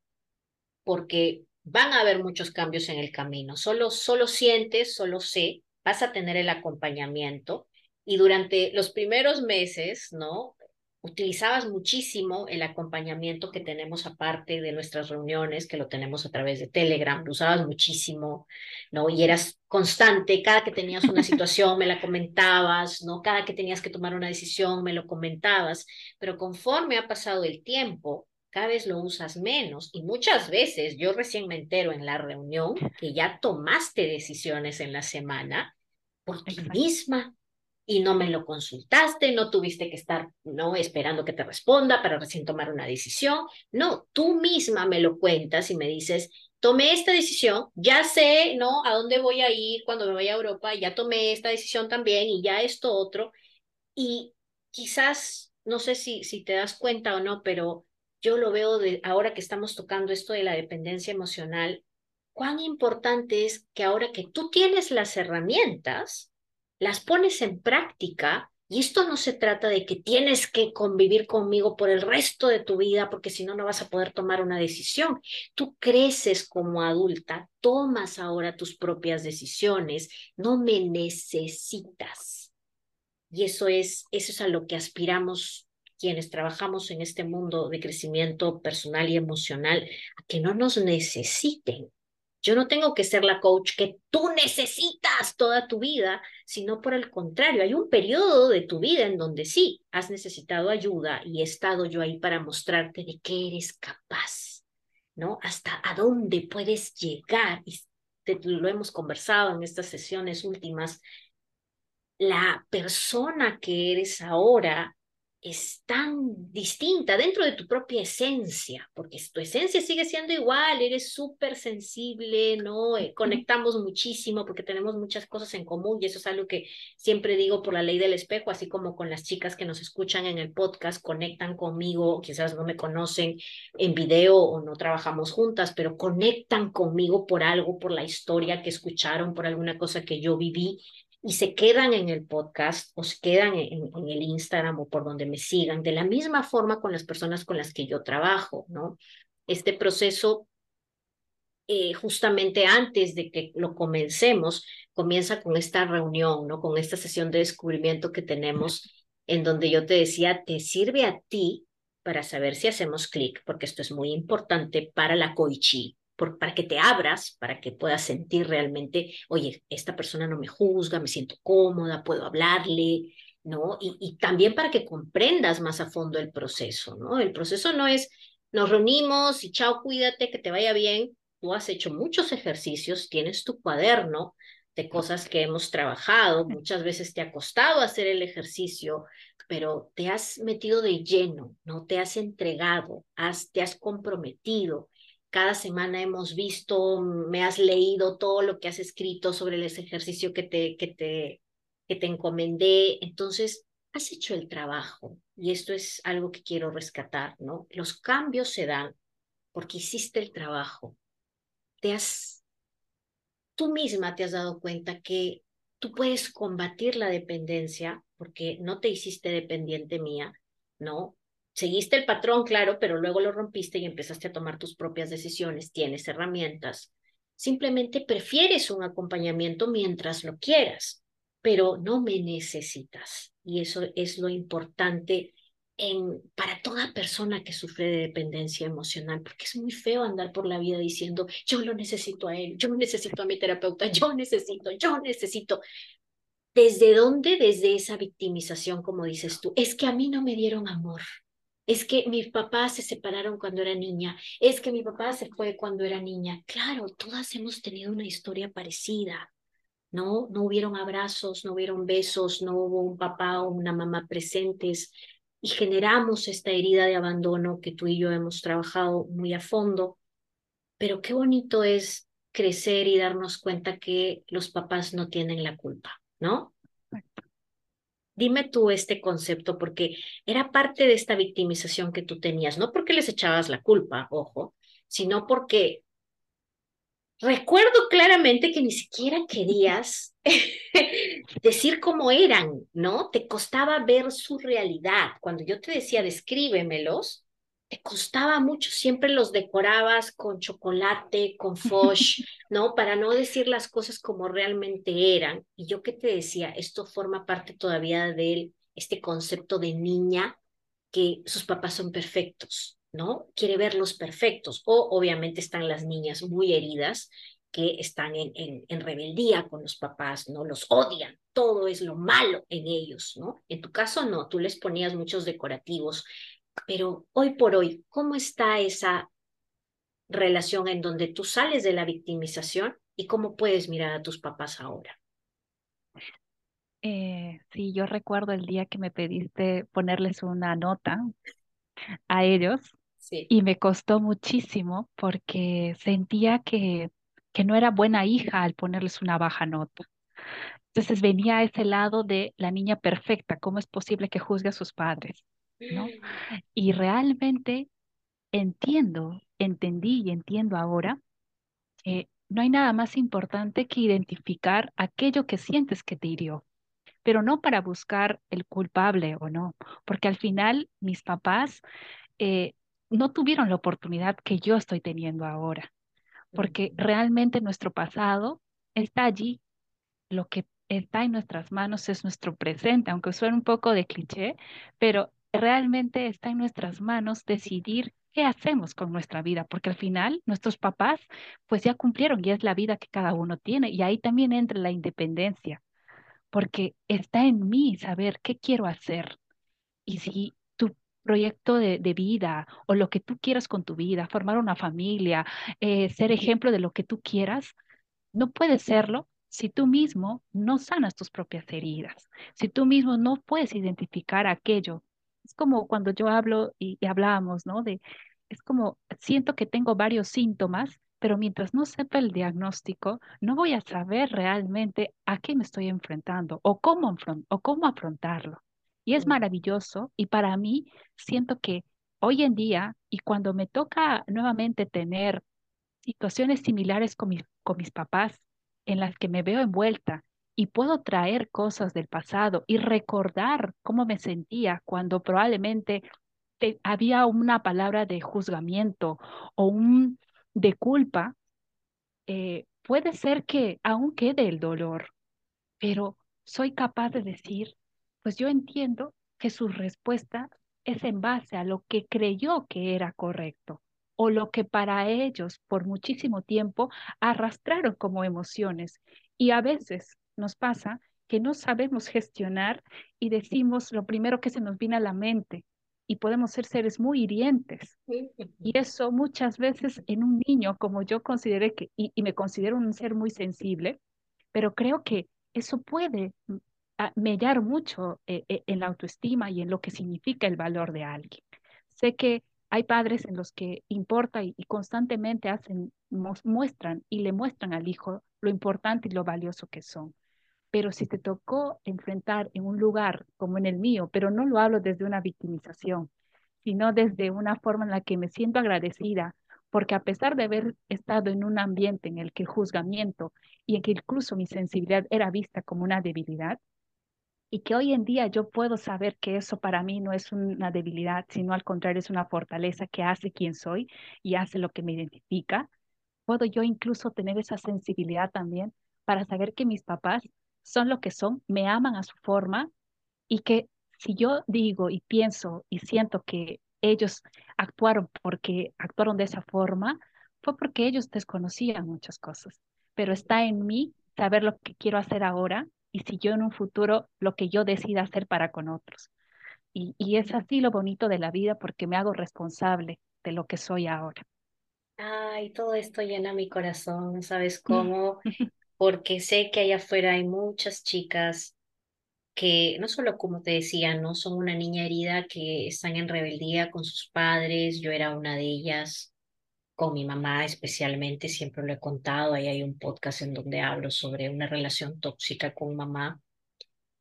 porque van a haber muchos cambios en el camino. Solo, solo sientes, solo sé, vas a tener el acompañamiento y durante los primeros meses, ¿no? Utilizabas muchísimo el acompañamiento que tenemos aparte de nuestras reuniones, que lo tenemos a través de Telegram, lo usabas muchísimo, ¿no? Y eras constante, cada que tenías una situación me la comentabas, ¿no? Cada que tenías que tomar una decisión me lo comentabas, pero conforme ha pasado el tiempo, cada vez lo usas menos y muchas veces yo recién me entero en la reunión que ya tomaste decisiones en la semana por ti misma y no me lo consultaste, no tuviste que estar no esperando que te responda para recién tomar una decisión. No, tú misma me lo cuentas y me dices, tomé esta decisión, ya sé, ¿no? A dónde voy a ir cuando me vaya a Europa, ya tomé esta decisión también y ya esto otro. Y quizás, no sé si, si te das cuenta o no, pero yo lo veo de ahora que estamos tocando esto de la dependencia emocional, cuán importante es que ahora que tú tienes las herramientas, las pones en práctica y esto no se trata de que tienes que convivir conmigo por el resto de tu vida porque si no, no vas a poder tomar una decisión. Tú creces como adulta, tomas ahora tus propias decisiones, no me necesitas. Y eso es, eso es a lo que aspiramos quienes trabajamos en este mundo de crecimiento personal y emocional, a que no nos necesiten. Yo no tengo que ser la coach que tú necesitas toda tu vida, sino por el contrario, hay un periodo de tu vida en donde sí has necesitado ayuda y he estado yo ahí para mostrarte de qué eres capaz, ¿no? Hasta a dónde puedes llegar. Y lo hemos conversado en estas sesiones últimas. La persona que eres ahora es tan distinta dentro de tu propia esencia, porque tu esencia sigue siendo igual, eres súper sensible, ¿no? Eh, conectamos muchísimo porque tenemos muchas cosas en común y eso es algo que siempre digo por la ley del espejo, así como con las chicas que nos escuchan en el podcast, conectan conmigo, quizás no me conocen en video o no trabajamos juntas, pero conectan conmigo por algo, por la historia que escucharon, por alguna cosa que yo viví y se quedan en el podcast o se quedan en, el Instagram o por donde me sigan, de la misma forma con las personas con las que yo trabajo, ¿no? Este proceso, eh, justamente antes de que lo comencemos, comienza con esta reunión, ¿no? Con esta sesión de descubrimiento que tenemos, en donde yo te decía, te sirve a ti para saber si hacemos clic, porque esto es muy importante para la coichi, para que te abras, para que puedas sentir realmente, oye, esta persona no me juzga, me siento cómoda, puedo hablarle, ¿no? Y, y también para que comprendas más a fondo el proceso, ¿no? El proceso no es, nos reunimos y chao, cuídate, que te vaya bien. Tú has hecho muchos ejercicios, tienes tu cuaderno de cosas que hemos trabajado, muchas veces te ha costado hacer el ejercicio, pero te has metido de lleno, ¿no? Te has entregado, has, te has comprometido, cada semana hemos visto, me has leído todo lo que has escrito sobre ese ejercicio que te, que te, que te encomendé. Entonces, has hecho el trabajo y esto es algo que quiero rescatar, ¿no? Los cambios se dan porque hiciste el trabajo. Te has, tú misma te has dado cuenta que tú puedes combatir la dependencia porque no te hiciste dependiente mía, ¿no? Seguiste el patrón, claro, pero luego lo rompiste y empezaste a tomar tus propias decisiones, tienes herramientas. Simplemente prefieres un acompañamiento mientras lo quieras, pero no me necesitas. Y eso es lo importante en, para toda persona que sufre de dependencia emocional, porque es muy feo andar por la vida diciendo, yo lo necesito a él, yo necesito a mi terapeuta, yo necesito, yo necesito. ¿Desde dónde? Desde esa victimización, como dices tú. Es que a mí no me dieron amor es que mis papás se separaron cuando era niña, es que mi papá se fue cuando era niña. Claro, todas hemos tenido una historia parecida, ¿no? No hubieron abrazos, no hubieron besos, no hubo un papá o una mamá presentes y generamos esta herida de abandono que tú y yo hemos trabajado muy a fondo. Pero qué bonito es crecer y darnos cuenta que los papás no tienen la culpa, ¿no? Dime tú este concepto, porque era parte de esta victimización que tú tenías, no porque les echabas la culpa, ojo, sino porque recuerdo claramente que ni siquiera querías decir cómo eran, ¿no? Te costaba ver su realidad. Cuando yo te decía, descríbemelos, te costaba mucho, siempre los decorabas con chocolate, con fosh, ¿no? Para no decir las cosas como realmente eran. Y yo que te decía, esto forma parte todavía de este concepto de niña que sus papás son perfectos, ¿no? Quiere verlos perfectos. O obviamente están las niñas muy heridas que están en, en, en, rebeldía con los papás, ¿no? Los odian, todo es lo malo en ellos, ¿no? En tu caso no, tú les ponías muchos decorativos, pero hoy por hoy, ¿cómo está esa relación en donde tú sales de la victimización y cómo puedes mirar a tus papás ahora? Eh, sí, yo recuerdo el día que me pediste ponerles una nota a ellos sí. y me costó muchísimo porque sentía que, que no era buena hija al ponerles una baja nota. Entonces venía a ese lado de la niña perfecta, ¿cómo es posible que juzgue a sus padres? ¿No? Y realmente entiendo, entendí y entiendo ahora que no hay nada más importante que identificar aquello que sientes que te hirió pero no para buscar el culpable o no, porque al final mis papás eh, no tuvieron la oportunidad que yo estoy teniendo ahora, porque realmente nuestro pasado está allí, lo que está en nuestras manos es nuestro presente, aunque suene un poco de cliché, pero realmente está en nuestras manos decidir qué hacemos con nuestra vida, porque al final nuestros papás pues ya cumplieron y es la vida que cada uno tiene y ahí también entra la independencia porque está en mí saber qué quiero hacer. Y si tu proyecto de, de vida o lo que tú quieras con tu vida, formar una familia, eh, ser ejemplo de lo que tú quieras, no puedes serlo si tú mismo no sanas tus propias heridas, si tú mismo no puedes identificar aquello. Es como cuando yo hablo y, y hablábamos, ¿no? De, es como siento que tengo varios síntomas pero mientras no sepa el diagnóstico, no voy a saber realmente a qué me estoy enfrentando o cómo, o cómo afrontarlo. Y es maravilloso y para mí siento que hoy en día y cuando me toca nuevamente tener situaciones similares con mis, con mis papás en las que me veo envuelta y puedo traer cosas del pasado y recordar cómo me sentía cuando probablemente había una palabra de juzgamiento o un de culpa, eh, puede ser que aún quede el dolor, pero soy capaz de decir, pues yo entiendo que su respuesta es en base a lo que creyó que era correcto o lo que para ellos por muchísimo tiempo arrastraron como emociones. Y a veces nos pasa que no sabemos gestionar y decimos lo primero que se nos viene a la mente y podemos ser seres muy hirientes. Y eso muchas veces en un niño, como yo consideré que, y, me considero un ser muy sensible, pero creo que eso puede mm, mellar mucho eh, eh, en la autoestima y en lo que significa el valor de alguien. Sé que hay padres en los que importa y, y constantemente hacen, muestran y le muestran al hijo lo importante y lo valioso que son. Pero si te tocó enfrentar en un lugar como en el mío, pero no lo hablo desde una victimización, sino desde una forma en la que me siento agradecida, porque a pesar de haber estado en un ambiente en el que el juzgamiento y en que incluso mi sensibilidad era vista como una debilidad, y que hoy en día yo puedo saber que eso para mí no es una debilidad, sino al contrario es una fortaleza que hace quien soy y hace lo que me identifica, puedo yo incluso tener esa sensibilidad también para saber que mis papás son lo que son, me aman a su forma y que si yo digo y pienso y siento que ellos actuaron porque actuaron de esa forma, fue porque ellos desconocían muchas cosas. Pero está en mí saber lo que quiero hacer ahora y si yo en un futuro lo que yo decida hacer para con otros. Y, y es así lo bonito de la vida porque me hago responsable de lo que soy ahora. Ay, todo esto llena mi corazón, ¿sabes cómo? porque sé que allá afuera hay muchas chicas que no solo como te decía, no son una niña herida que están en rebeldía con sus padres, yo era una de ellas, con mi mamá especialmente, siempre lo he contado, ahí hay un podcast en donde hablo sobre una relación tóxica con mamá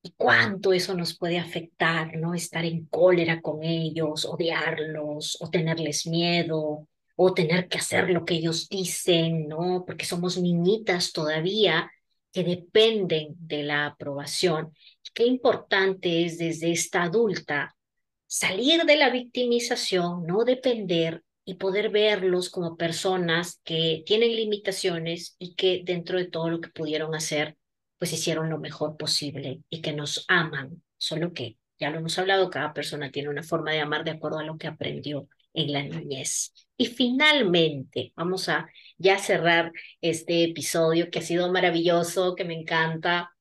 y cuánto eso nos puede afectar, ¿no? Estar en cólera con ellos, odiarlos o tenerles miedo o tener que hacer lo que ellos dicen, ¿no? Porque somos niñitas todavía que dependen de la aprobación. Qué importante es desde esta adulta salir de la victimización, no depender y poder verlos como personas que tienen limitaciones y que dentro de todo lo que pudieron hacer, pues hicieron lo mejor posible y que nos aman, solo que ya lo hemos hablado, cada persona tiene una forma de amar de acuerdo a lo que aprendió en la niñez. Y finalmente, vamos a ya cerrar este episodio que ha sido maravilloso, que me encanta,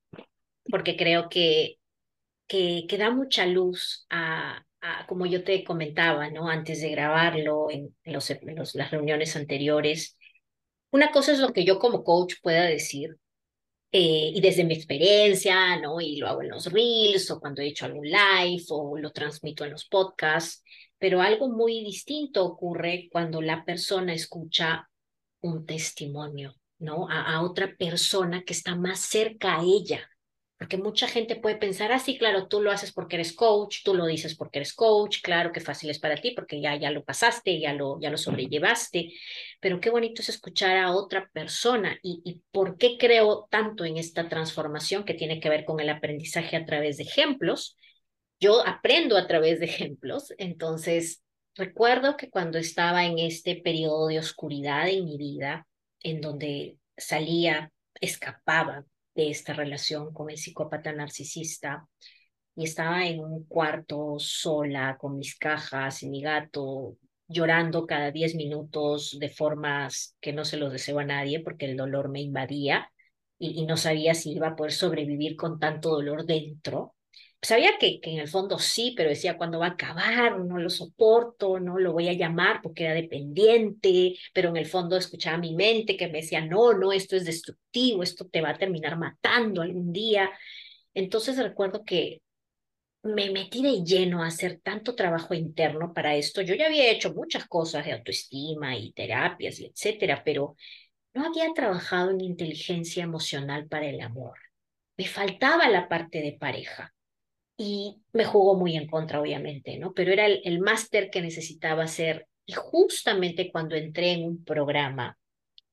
porque creo que, que, que da mucha luz a, como yo te comentaba, ¿no? Antes de grabarlo en, los, las reuniones anteriores, una cosa es lo que yo como coach pueda decir, eh, y desde mi experiencia, ¿no? Y lo hago en los reels o cuando he hecho algún live o lo transmito en los podcasts, pero algo muy distinto ocurre cuando la persona escucha un testimonio, ¿no? a otra persona que está más cerca a ella, porque mucha gente puede pensar, ah, sí, claro, tú lo haces porque eres coach, tú lo dices porque eres coach, claro que fácil es para ti porque ya, ya lo pasaste, ya lo, ya lo sobrellevaste, pero qué bonito es escuchar a otra persona y, y por qué creo tanto en esta transformación que tiene que ver con el aprendizaje a través de ejemplos. Yo aprendo a través de ejemplos, entonces recuerdo que cuando estaba en este periodo de oscuridad en mi vida, en donde salía, escapaba de esta relación con el psicópata narcisista y estaba en un cuarto sola con mis cajas y mi gato llorando cada 10 minutos de formas que no se los deseo a nadie porque el dolor me invadía y, y no sabía si iba a poder sobrevivir con tanto dolor dentro. Sabía que, que en el fondo sí, pero decía, ¿cuándo va a acabar? No lo soporto, no lo voy a llamar porque era dependiente, pero en el fondo escuchaba mi mente que me decía, no, no, esto es destructivo, esto te va a terminar matando algún día. Entonces recuerdo que me metí de lleno a hacer tanto trabajo interno para esto. Yo ya había hecho muchas cosas de autoestima y terapias y etcétera, pero no había trabajado en inteligencia emocional para el amor. Me faltaba la parte de pareja y me jugó muy en contra, obviamente, ¿no? Pero era el, el máster que necesitaba hacer. Y justamente cuando entré en un programa,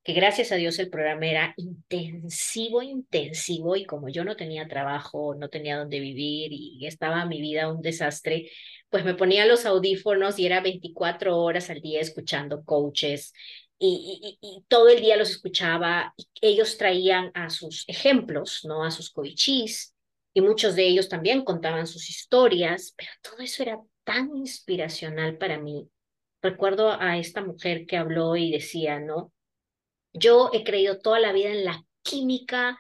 que gracias a Dios el programa era intensivo, intensivo, y como yo no tenía trabajo, no tenía dónde vivir y estaba mi vida un desastre, pues me ponía los audífonos y era 24 horas al día escuchando coaches y, y, todo el día los escuchaba. Ellos traían a sus ejemplos, ¿no? A sus coaches y muchos de ellos también contaban sus historias, pero todo eso era tan inspiracional para mí. Recuerdo a esta mujer que habló y decía, ¿no? Yo he creído toda la vida en la química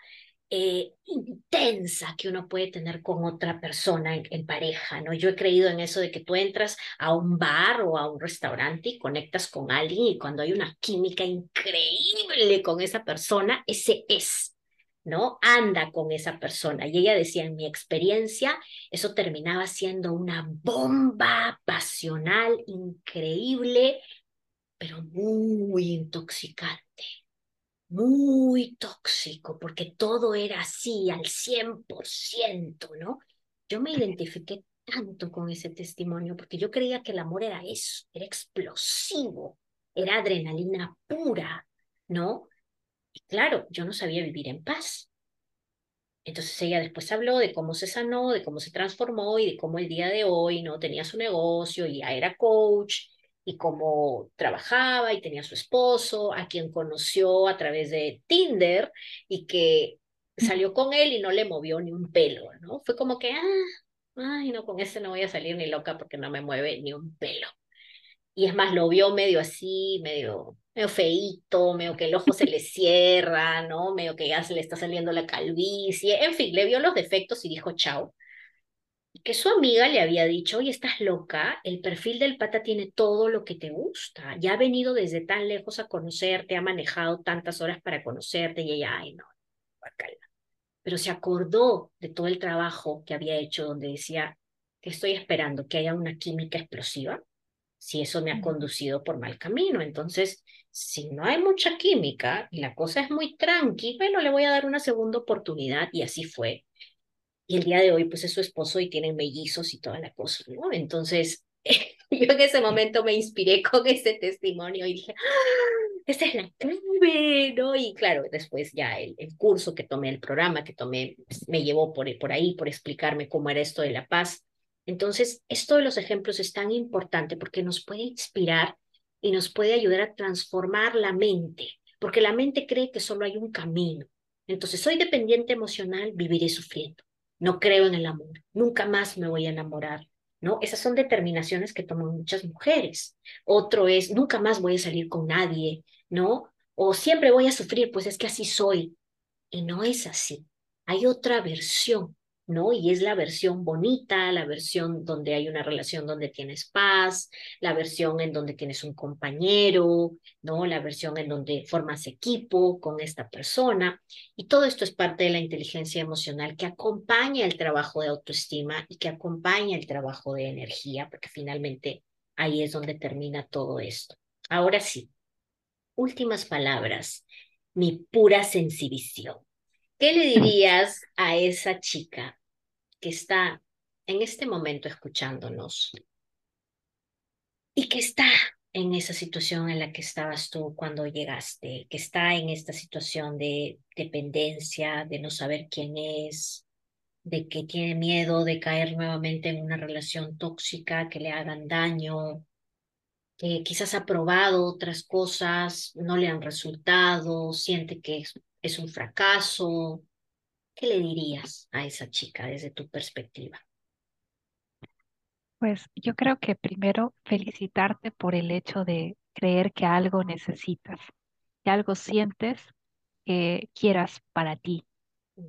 eh, intensa que uno puede tener con otra persona en, en, pareja, ¿no? Yo he creído en eso de que tú entras a un bar o a un restaurante y conectas con alguien y cuando hay una química increíble con esa persona, ese es ¿no? Anda con esa persona. Y ella decía, en mi experiencia, eso terminaba siendo una bomba pasional increíble, pero muy intoxicante, muy tóxico, porque todo era así al 100%, ¿no? Yo me identifiqué tanto con ese testimonio porque yo creía que el amor era eso, era explosivo, era adrenalina pura, ¿no? Claro, yo no sabía vivir en paz. Entonces ella después habló de cómo se sanó, de cómo se transformó y de cómo el día de hoy no tenía su negocio y ya era coach y cómo trabajaba y tenía su esposo, a quien conoció a través de Tinder y que salió con él y no le movió ni un pelo, ¿no? Fue como que, ah, ay, no, con ese no voy a salir ni loca porque no me mueve ni un pelo. Y es más, lo vio medio así, medio medio feíto, medio que el ojo se le cierra, ¿no? Medio que ya se le está saliendo la calvicie, en fin, le vio los defectos y dijo chao. Que su amiga le había dicho, oye, estás loca, el perfil del pata tiene todo lo que te gusta, ya ha venido desde tan lejos a conocerte, ha manejado tantas horas para conocerte y ella, ay, no, bacala. Pero se acordó de todo el trabajo que había hecho donde decía, que estoy esperando? ¿Que haya una química explosiva? Si eso me ha conducido por mal camino. Entonces, si no hay mucha química y la cosa es muy tranqui, bueno, le voy a dar una segunda oportunidad y así fue. Y el día de hoy, pues es su esposo y tienen mellizos y toda la cosa, ¿no? Entonces, yo en ese momento me inspiré con ese testimonio y dije, ¡Ah, esa es la clave, ¿no? Y claro, después ya el, el, curso que tomé, el programa que tomé, pues, me llevó por, por ahí, por explicarme cómo era esto de la paz. Entonces, esto de los ejemplos es tan importante porque nos puede inspirar y nos puede ayudar a transformar la mente, porque la mente cree que solo hay un camino. Entonces, soy dependiente emocional, viviré sufriendo. No creo en el amor, nunca más me voy a enamorar. ¿No? Esas son determinaciones que toman muchas mujeres. Otro es, nunca más voy a salir con nadie, ¿no? O siempre voy a sufrir, pues es que así soy. Y no es así. Hay otra versión ¿no? Y es la versión bonita, la versión donde hay una relación donde tienes paz, la versión en donde tienes un compañero, ¿no? La versión en donde formas equipo con esta persona. Y todo esto es parte de la inteligencia emocional que acompaña el trabajo de autoestima y que acompaña el trabajo de energía, porque finalmente ahí es donde termina todo esto. Ahora sí, últimas palabras, mi pura sensibilización. ¿Qué le dirías a esa chica está en este momento escuchándonos y que está en esa situación en la que estabas tú cuando llegaste, que está en esta situación de dependencia, de no saber quién es, de que tiene miedo de caer nuevamente en una relación tóxica, que le hagan daño, que quizás ha probado otras cosas, no le han resultado, siente que es un fracaso. ¿Qué le dirías a esa chica desde tu perspectiva? Pues yo creo que primero felicitarte por el hecho de creer que algo necesitas, que algo sientes que quieras para ti,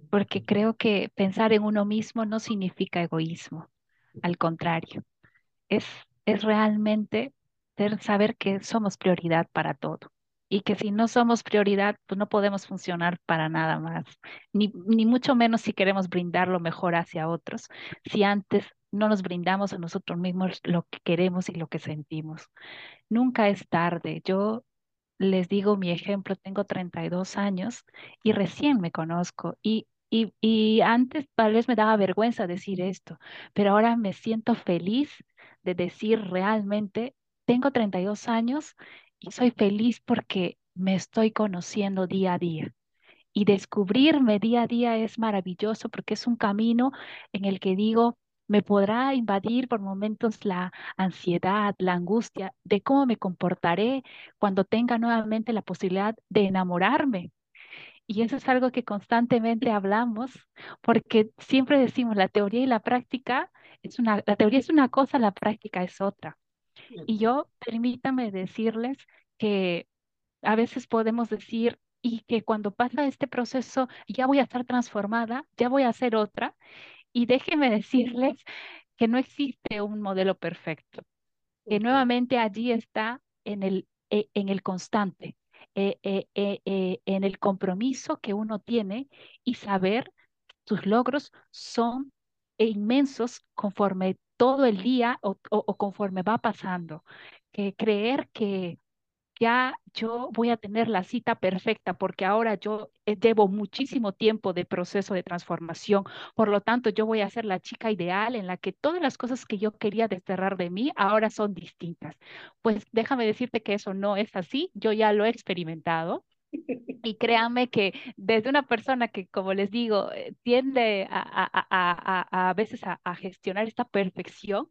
porque creo que pensar en uno mismo no significa egoísmo, al contrario, es, es realmente saber que somos prioridad para todo y que si no somos prioridad, pues no podemos funcionar para nada más, ni, ni mucho menos si queremos brindar lo mejor hacia otros, si antes no nos brindamos a nosotros mismos lo que queremos y lo que sentimos. Nunca es tarde. Yo les digo mi ejemplo, tengo 32 años y recién me conozco y, y, y antes tal vez me daba vergüenza decir esto, pero ahora me siento feliz de decir realmente, tengo 32 años y soy feliz porque me estoy conociendo día a día. Y descubrirme día a día es maravilloso porque es un camino en el que digo, me podrá invadir por momentos la ansiedad, la angustia de cómo me comportaré cuando tenga nuevamente la posibilidad de enamorarme. Y eso es algo que constantemente hablamos porque siempre decimos la teoría y la práctica es una, la teoría es una cosa, la práctica es otra. Y yo, permítame decirles que a veces podemos decir, y que cuando pasa este proceso ya voy a estar transformada, ya voy a ser otra. Y déjenme decirles que no existe un modelo perfecto, que nuevamente allí está en el, e, en el constante, eh, eh, eh, en el compromiso que uno tiene y saber sus logros son inmensos conforme todo el día o, conforme va pasando. Que creer que ya yo voy a tener la cita perfecta porque ahora yo eh, llevo muchísimo tiempo de proceso de transformación. Por lo tanto, yo voy a ser la chica ideal en la que todas las cosas que yo quería desterrar de mí ahora son distintas. Pues déjame decirte que eso no es así. Yo ya lo he experimentado. Y créanme que desde una persona que, como les digo, eh, tiende a, a, veces a, gestionar esta perfección,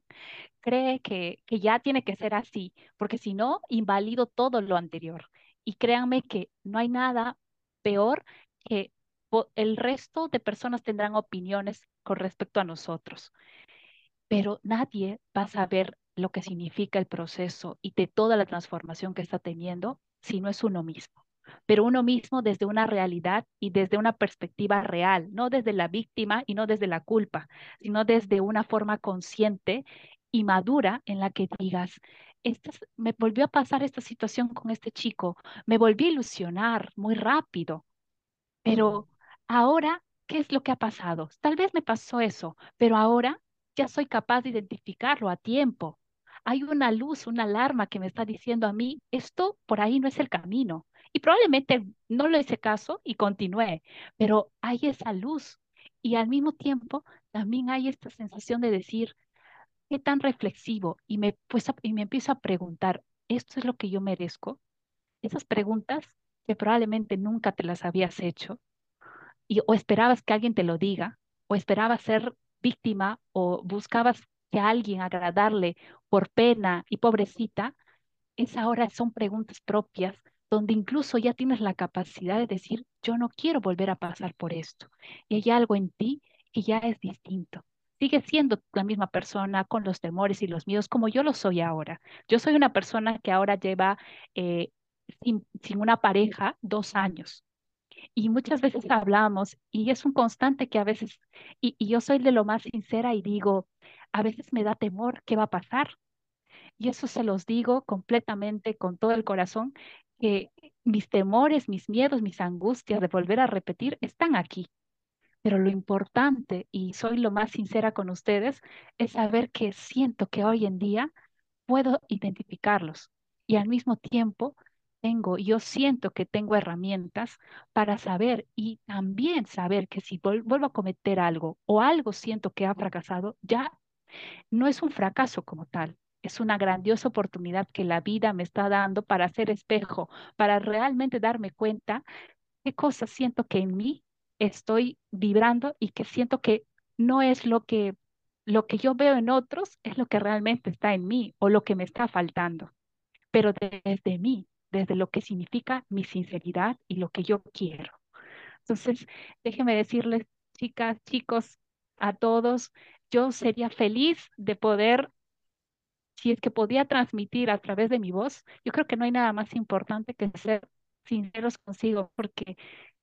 cree que, que ya tiene que ser así, porque si no, invalido todo lo anterior. Y créanme que no hay nada peor que el resto de personas tendrán opiniones con respecto a nosotros, pero nadie va a saber lo que significa el proceso y de toda la transformación que está teniendo si no es uno mismo pero uno mismo desde una realidad y desde una perspectiva real, no desde la víctima y no desde la culpa, sino desde una forma consciente y madura en la que digas, me volvió a pasar esta situación con este chico, me volví a ilusionar muy rápido, pero ahora, ¿qué es lo que ha pasado? Tal vez me pasó eso, pero ahora ya soy capaz de identificarlo a tiempo. Hay una luz, una alarma que me está diciendo a mí, esto por ahí no es el camino. Y probablemente no le hice caso y continué, pero hay esa luz. Y al mismo tiempo también hay esta sensación de decir, qué tan reflexivo y me, pues, y me empiezo a preguntar, ¿esto es lo que yo merezco? Esas preguntas que probablemente nunca te las habías hecho y o esperabas que alguien te lo diga o esperabas ser víctima o buscabas que alguien agradarle por pena y pobrecita, es ahora son preguntas propias donde incluso ya tienes la capacidad de decir, yo no quiero volver a pasar por esto. Y hay algo en ti que ya es distinto. Sigue siendo la misma persona con los temores y los miedos como yo lo soy ahora. Yo soy una persona que ahora lleva eh, sin, sin una pareja dos años. Y muchas veces hablamos y es un constante que a veces, y, y yo soy de lo más sincera y digo, a veces me da temor qué va a pasar. Y eso se los digo completamente con todo el corazón, que mis temores, mis miedos, mis angustias de volver a repetir están aquí. Pero lo importante, y soy lo más sincera con ustedes, es saber que siento que hoy en día puedo identificarlos y al mismo tiempo tengo, yo siento que tengo herramientas para saber y también saber que si vuelvo a cometer algo o algo siento que ha fracasado, ya no es un fracaso como tal, es una grandiosa oportunidad que la vida me está dando para hacer espejo, para realmente darme cuenta qué cosas siento que en mí estoy vibrando y que siento que no es lo que lo que yo veo en otros es lo que realmente está en mí o lo que me está faltando, pero desde mí, desde lo que significa mi sinceridad y lo que yo quiero. Entonces, déjenme decirles, chicas, chicos, a todos, yo sería feliz de poder si es que podía transmitir a través de mi voz, yo creo que no hay nada más importante que ser sinceros consigo, porque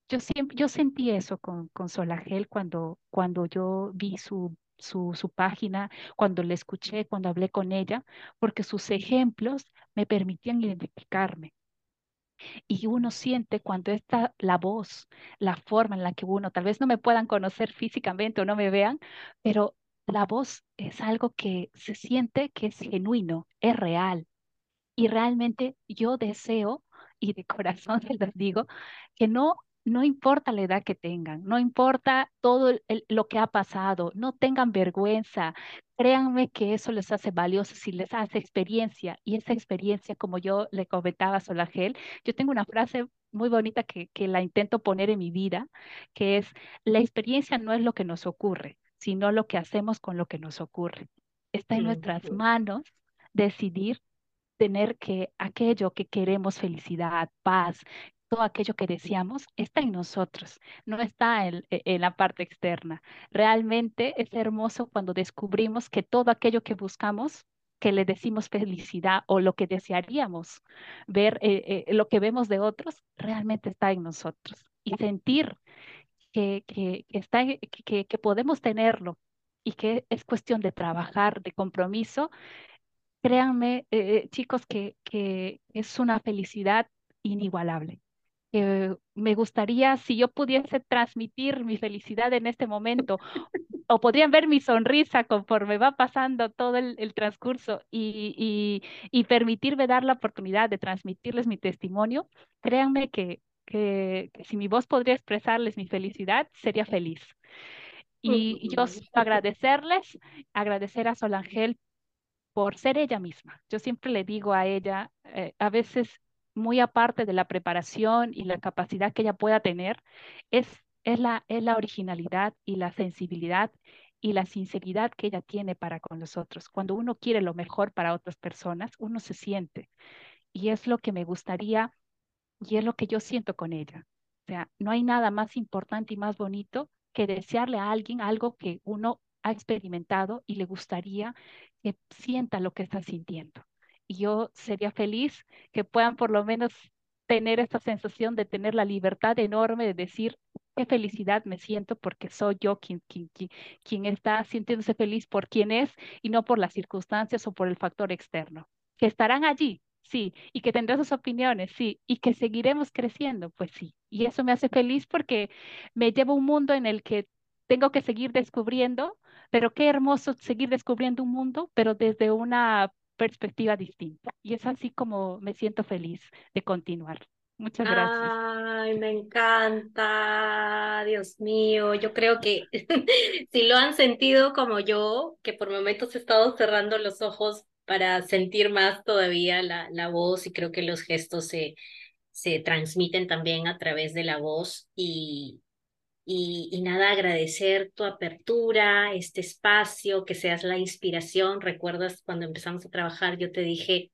yo siempre, yo sentí eso con, con Solagel cuando, cuando yo vi su, su, su página, cuando le escuché, cuando hablé con ella, porque sus ejemplos me permitían identificarme. Y uno siente cuando está la voz, la forma en la que uno, tal vez no me puedan conocer físicamente o no me vean, pero la voz es algo que se siente que es genuino, es real. Y realmente yo deseo, y de corazón se los digo, que no no importa la edad que tengan, no importa todo lo que ha pasado, no tengan vergüenza. Créanme que eso les hace valiosos y les hace experiencia. Y esa experiencia, como yo le comentaba a Solagel, yo tengo una frase muy bonita que, que la intento poner en mi vida, que es, la experiencia no es lo que nos ocurre, sino lo que hacemos con lo que nos ocurre. Está en nuestras manos decidir tener que aquello que queremos, felicidad, paz, todo aquello que deseamos está en nosotros, no está en, e, en, la parte externa. Realmente es hermoso cuando descubrimos que todo aquello que buscamos, que le decimos felicidad o lo que desearíamos ver, eh, eh, lo que vemos de otros, realmente está en nosotros. Y sentir que, que, está, que, que podemos tenerlo y que es cuestión de trabajar, de compromiso, créanme, eh, chicos, que, que es una felicidad inigualable. Me gustaría, si yo pudiese transmitir mi felicidad en este momento, o podrían ver mi sonrisa conforme va pasando todo el, transcurso y, y, permitirme dar la oportunidad de transmitirles mi testimonio, créanme que, que, si mi voz podría expresarles mi felicidad, sería feliz. Y yo agradecerles, agradecer a Solangel por ser ella misma. Yo siempre le digo a ella, eh, a veces muy aparte de la preparación y la capacidad que ella pueda tener, es, es, la, es la originalidad y la sensibilidad y la sinceridad que ella tiene para con los otros. Cuando uno quiere lo mejor para otras personas, uno se siente. Y es lo que me gustaría y es lo que yo siento con ella. O sea, no hay nada más importante y más bonito que desearle a alguien algo que uno ha experimentado y le gustaría que sienta lo que está sintiendo y yo sería feliz que puedan por lo menos tener esta sensación de tener la libertad enorme de decir qué felicidad me siento porque soy yo quien, quien, quien, está sintiéndose feliz por quien es y no por las circunstancias o por el factor externo. Que estarán allí, sí, y que tendrán sus opiniones, sí, y que seguiremos creciendo, pues sí. Y eso me hace feliz porque me lleva a un mundo en el que tengo que seguir descubriendo, pero qué hermoso seguir descubriendo un mundo, pero desde una perspectiva distinta. Y es así como me siento feliz de continuar. Muchas gracias. Ay, me encanta, Dios mío. Yo creo que si lo han sentido como yo, que por momentos he estado cerrando los ojos para sentir más todavía la, la voz y creo que los gestos se, se transmiten también a través de la voz y, Y, y, nada, agradecer tu apertura, este espacio, que seas la inspiración. Recuerdas cuando empezamos a trabajar, yo te dije,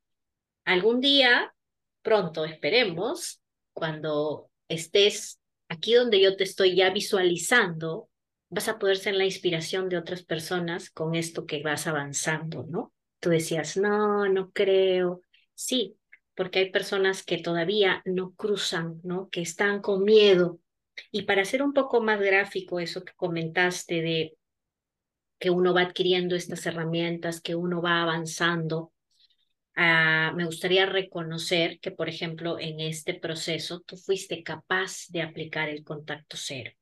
algún día, pronto, esperemos, cuando estés aquí donde yo te estoy ya visualizando, vas a poder ser la inspiración de otras personas con esto que vas avanzando, ¿no? Tú decías, no, no creo. Sí, porque hay personas que todavía no cruzan, ¿no? Que están con miedo. Y para hacer un poco más gráfico eso que comentaste de que uno va adquiriendo estas herramientas, que uno va avanzando, uh, me gustaría reconocer que, por ejemplo, en este proceso tú fuiste capaz de aplicar el contacto cero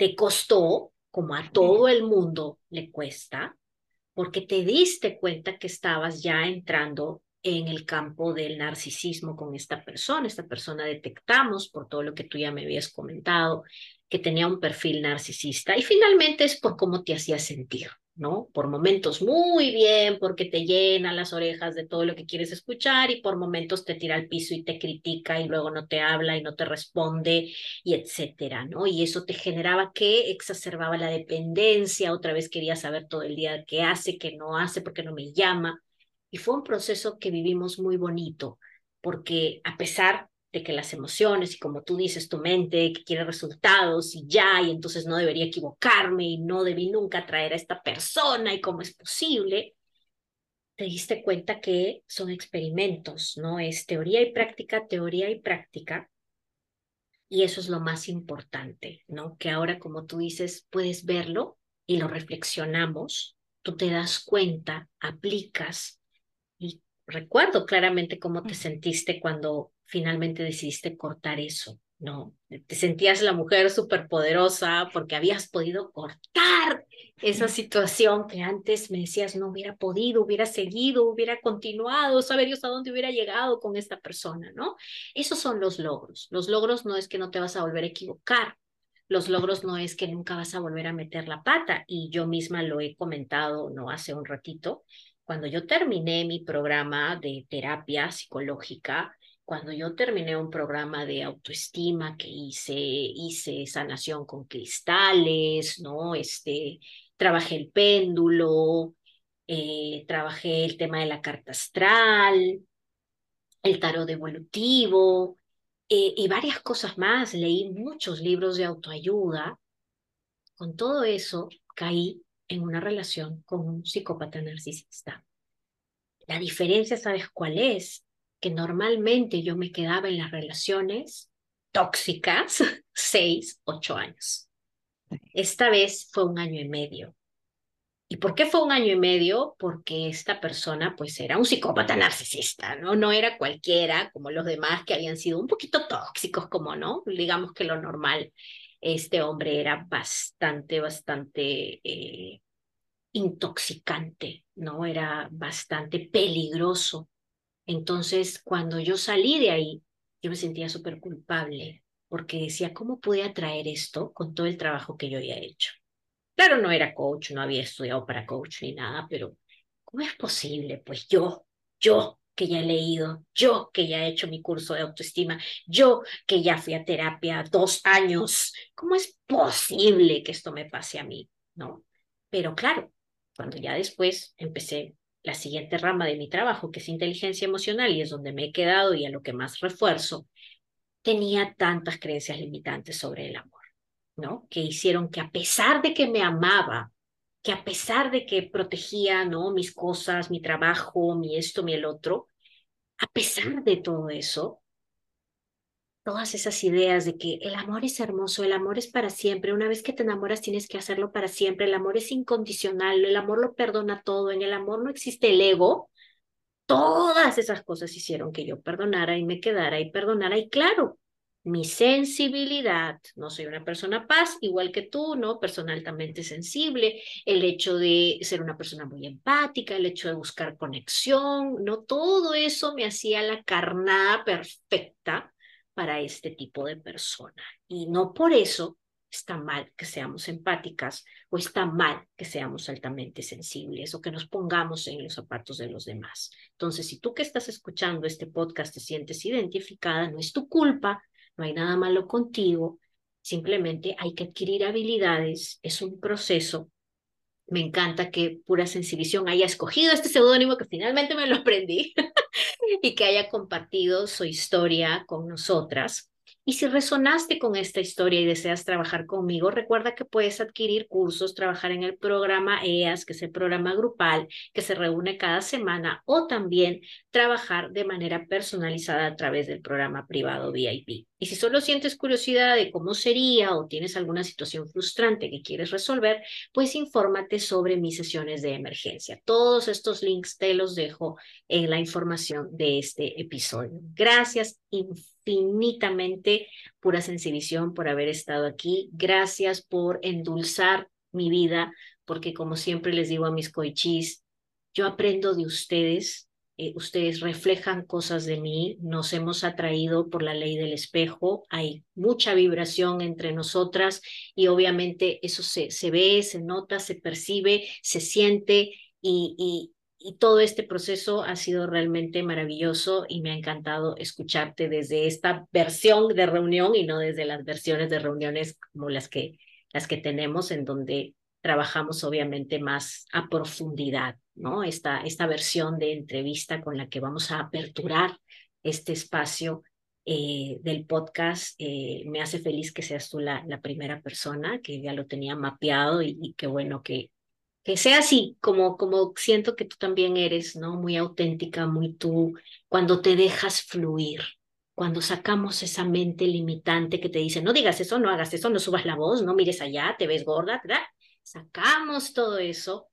te costó, como a todo el mundo le cuesta, porque te diste cuenta que estabas ya entrando en el campo del narcisismo con esta persona. Esta persona detectamos, por todo lo que tú ya me habías comentado, que tenía un perfil narcisista y finalmente es por cómo te hacía sentir. ¿No? Por momentos muy bien, porque te llena las orejas de todo lo que quieres escuchar y por momentos te tira al piso y te critica y luego no te habla y no te responde y etcétera, ¿no? Y eso te generaba que exacerbaba la dependencia, otra vez quería saber todo el día qué hace, qué no hace, porque no me llama. Y fue un proceso que vivimos muy bonito, porque a pesar de que las emociones y como tú dices, tu mente que quiere resultados y ya, y entonces no debería equivocarme y no debí nunca traer a esta persona y cómo es posible, te diste cuenta que son experimentos, ¿no? Es teoría y práctica, teoría y práctica. Y eso es lo más importante, ¿no? Que ahora, como tú dices, puedes verlo y lo reflexionamos, tú te das cuenta, aplicas y recuerdo claramente cómo te sentiste cuando finalmente decidiste cortar eso, ¿no? Te sentías la mujer superpoderosa porque habías podido cortar esa situación que antes me decías no hubiera podido, hubiera seguido, hubiera continuado, saber Dios a dónde hubiera llegado con esta persona, ¿no? Esos son los logros. Los logros no es que no te vas a volver a equivocar, los logros no es que nunca vas a volver a meter la pata y yo misma lo he comentado no hace un ratito. Cuando yo terminé mi programa de terapia psicológica, cuando yo terminé un programa de autoestima que hice, hice sanación con cristales, ¿no? Este, trabajé el péndulo, eh, trabajé el tema de la carta astral, el tarot evolutivo eh, y varias cosas más. Leí muchos libros de autoayuda. Con todo eso, caí en una relación con un psicópata narcisista. La diferencia, ¿sabes cuál es? Que normalmente yo me quedaba en las relaciones tóxicas seis, ocho años. Esta vez fue un año y medio. ¿Y por qué fue un año y medio? Porque esta persona pues era un psicópata narcisista, ¿no? No era cualquiera como los demás que habían sido un poquito tóxicos, como no, digamos que lo normal. Este hombre era bastante, bastante eh, intoxicante, ¿no? Era bastante peligroso entonces, cuando yo salí de ahí, yo me sentía súper culpable porque decía, ¿cómo pude atraer esto con todo el trabajo que yo había hecho? Claro, no era coach, no había estudiado para coach ni nada, pero ¿cómo es posible? Pues yo, yo que ya he leído, yo que ya he hecho mi curso de autoestima, yo que ya fui a terapia dos años, ¿cómo es posible que esto me pase a mí? ¿No? Pero claro, cuando ya después empecé la siguiente rama de mi trabajo, que es inteligencia emocional, y es donde me he quedado y a lo que más refuerzo, tenía tantas creencias limitantes sobre el amor, ¿no? Que hicieron que a pesar de que me amaba, que a pesar de que protegía, ¿no? Mis cosas, mi trabajo, mi esto, mi el otro, a pesar de todo eso, todas esas ideas de que el amor es hermoso, el amor es para siempre, una vez que te enamoras tienes que hacerlo para siempre, el amor es incondicional, el amor lo perdona todo, en el amor no existe el ego, todas esas cosas hicieron que yo perdonara y me quedara y perdonara y claro, mi sensibilidad, no soy una persona paz, igual que tú, ¿no? Persona altamente sensible, el hecho de ser una persona muy empática, el hecho de buscar conexión, ¿no? Todo eso me hacía la carnada perfecta para este tipo de persona. Y no por eso está mal que seamos empáticas o está mal que seamos altamente sensibles o que nos pongamos en los zapatos de los demás. Entonces, si tú que estás escuchando este podcast te sientes identificada, no es tu culpa, no hay nada malo contigo, Simplemente hay que adquirir habilidades, es un proceso. Me encanta que Pura Sensibilización haya escogido este seudónimo que finalmente me lo aprendí y que haya compartido su historia con nosotras. Y si resonaste con esta historia y deseas trabajar conmigo, recuerda que puedes adquirir cursos, trabajar en el programa EAS, que es el programa grupal que se reúne cada semana, o también trabajar de manera personalizada a través del programa privado VIP. Y si solo sientes curiosidad de cómo sería o tienes alguna situación frustrante que quieres resolver, pues infórmate sobre mis sesiones de emergencia. Todos estos links te los dejo en la información de este episodio. Gracias infinitamente, pura sensibilización, por haber estado aquí. Gracias por endulzar mi vida, porque como siempre les digo a mis coichis, yo aprendo de ustedes eh, ustedes reflejan cosas de mí, nos hemos atraído por la ley del espejo, hay mucha vibración entre nosotras y obviamente eso se, se ve, se nota, se percibe, se siente y, y todo este proceso ha sido realmente maravilloso y me ha encantado escucharte desde esta versión de reunión y no desde las versiones de reuniones como las que, las que tenemos en donde trabajamos obviamente más a profundidad, ¿no? Esta, esta versión de entrevista con la que vamos a aperturar este espacio eh, del podcast. Eh, me hace feliz que seas tú la, la, primera persona, que ya lo tenía mapeado y, y qué bueno que, que sea así, como, como siento que tú también eres, ¿no? Muy auténtica, muy tú, cuando te dejas fluir, cuando sacamos esa mente limitante que te dice, no digas eso, no hagas eso, no subas la voz, no mires allá, te ves gorda, sacamos todo eso,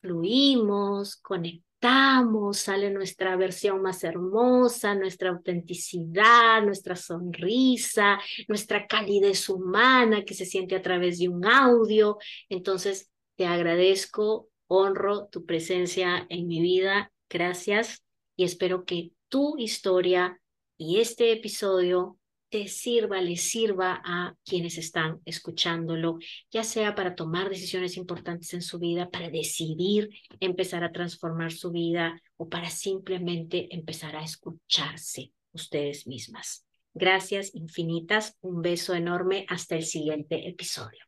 fluimos, conectamos, sale nuestra versión más hermosa, nuestra autenticidad, nuestra sonrisa, nuestra calidez humana que se siente a través de un audio. Entonces, te agradezco, honro tu presencia en mi vida. Gracias y espero que tu historia y este episodio te sirva, le sirva a quienes están escuchándolo, ya sea para tomar decisiones importantes en su vida, para decidir empezar a transformar su vida o para simplemente empezar a escucharse ustedes mismas. Gracias infinitas, un beso enorme, hasta el siguiente episodio.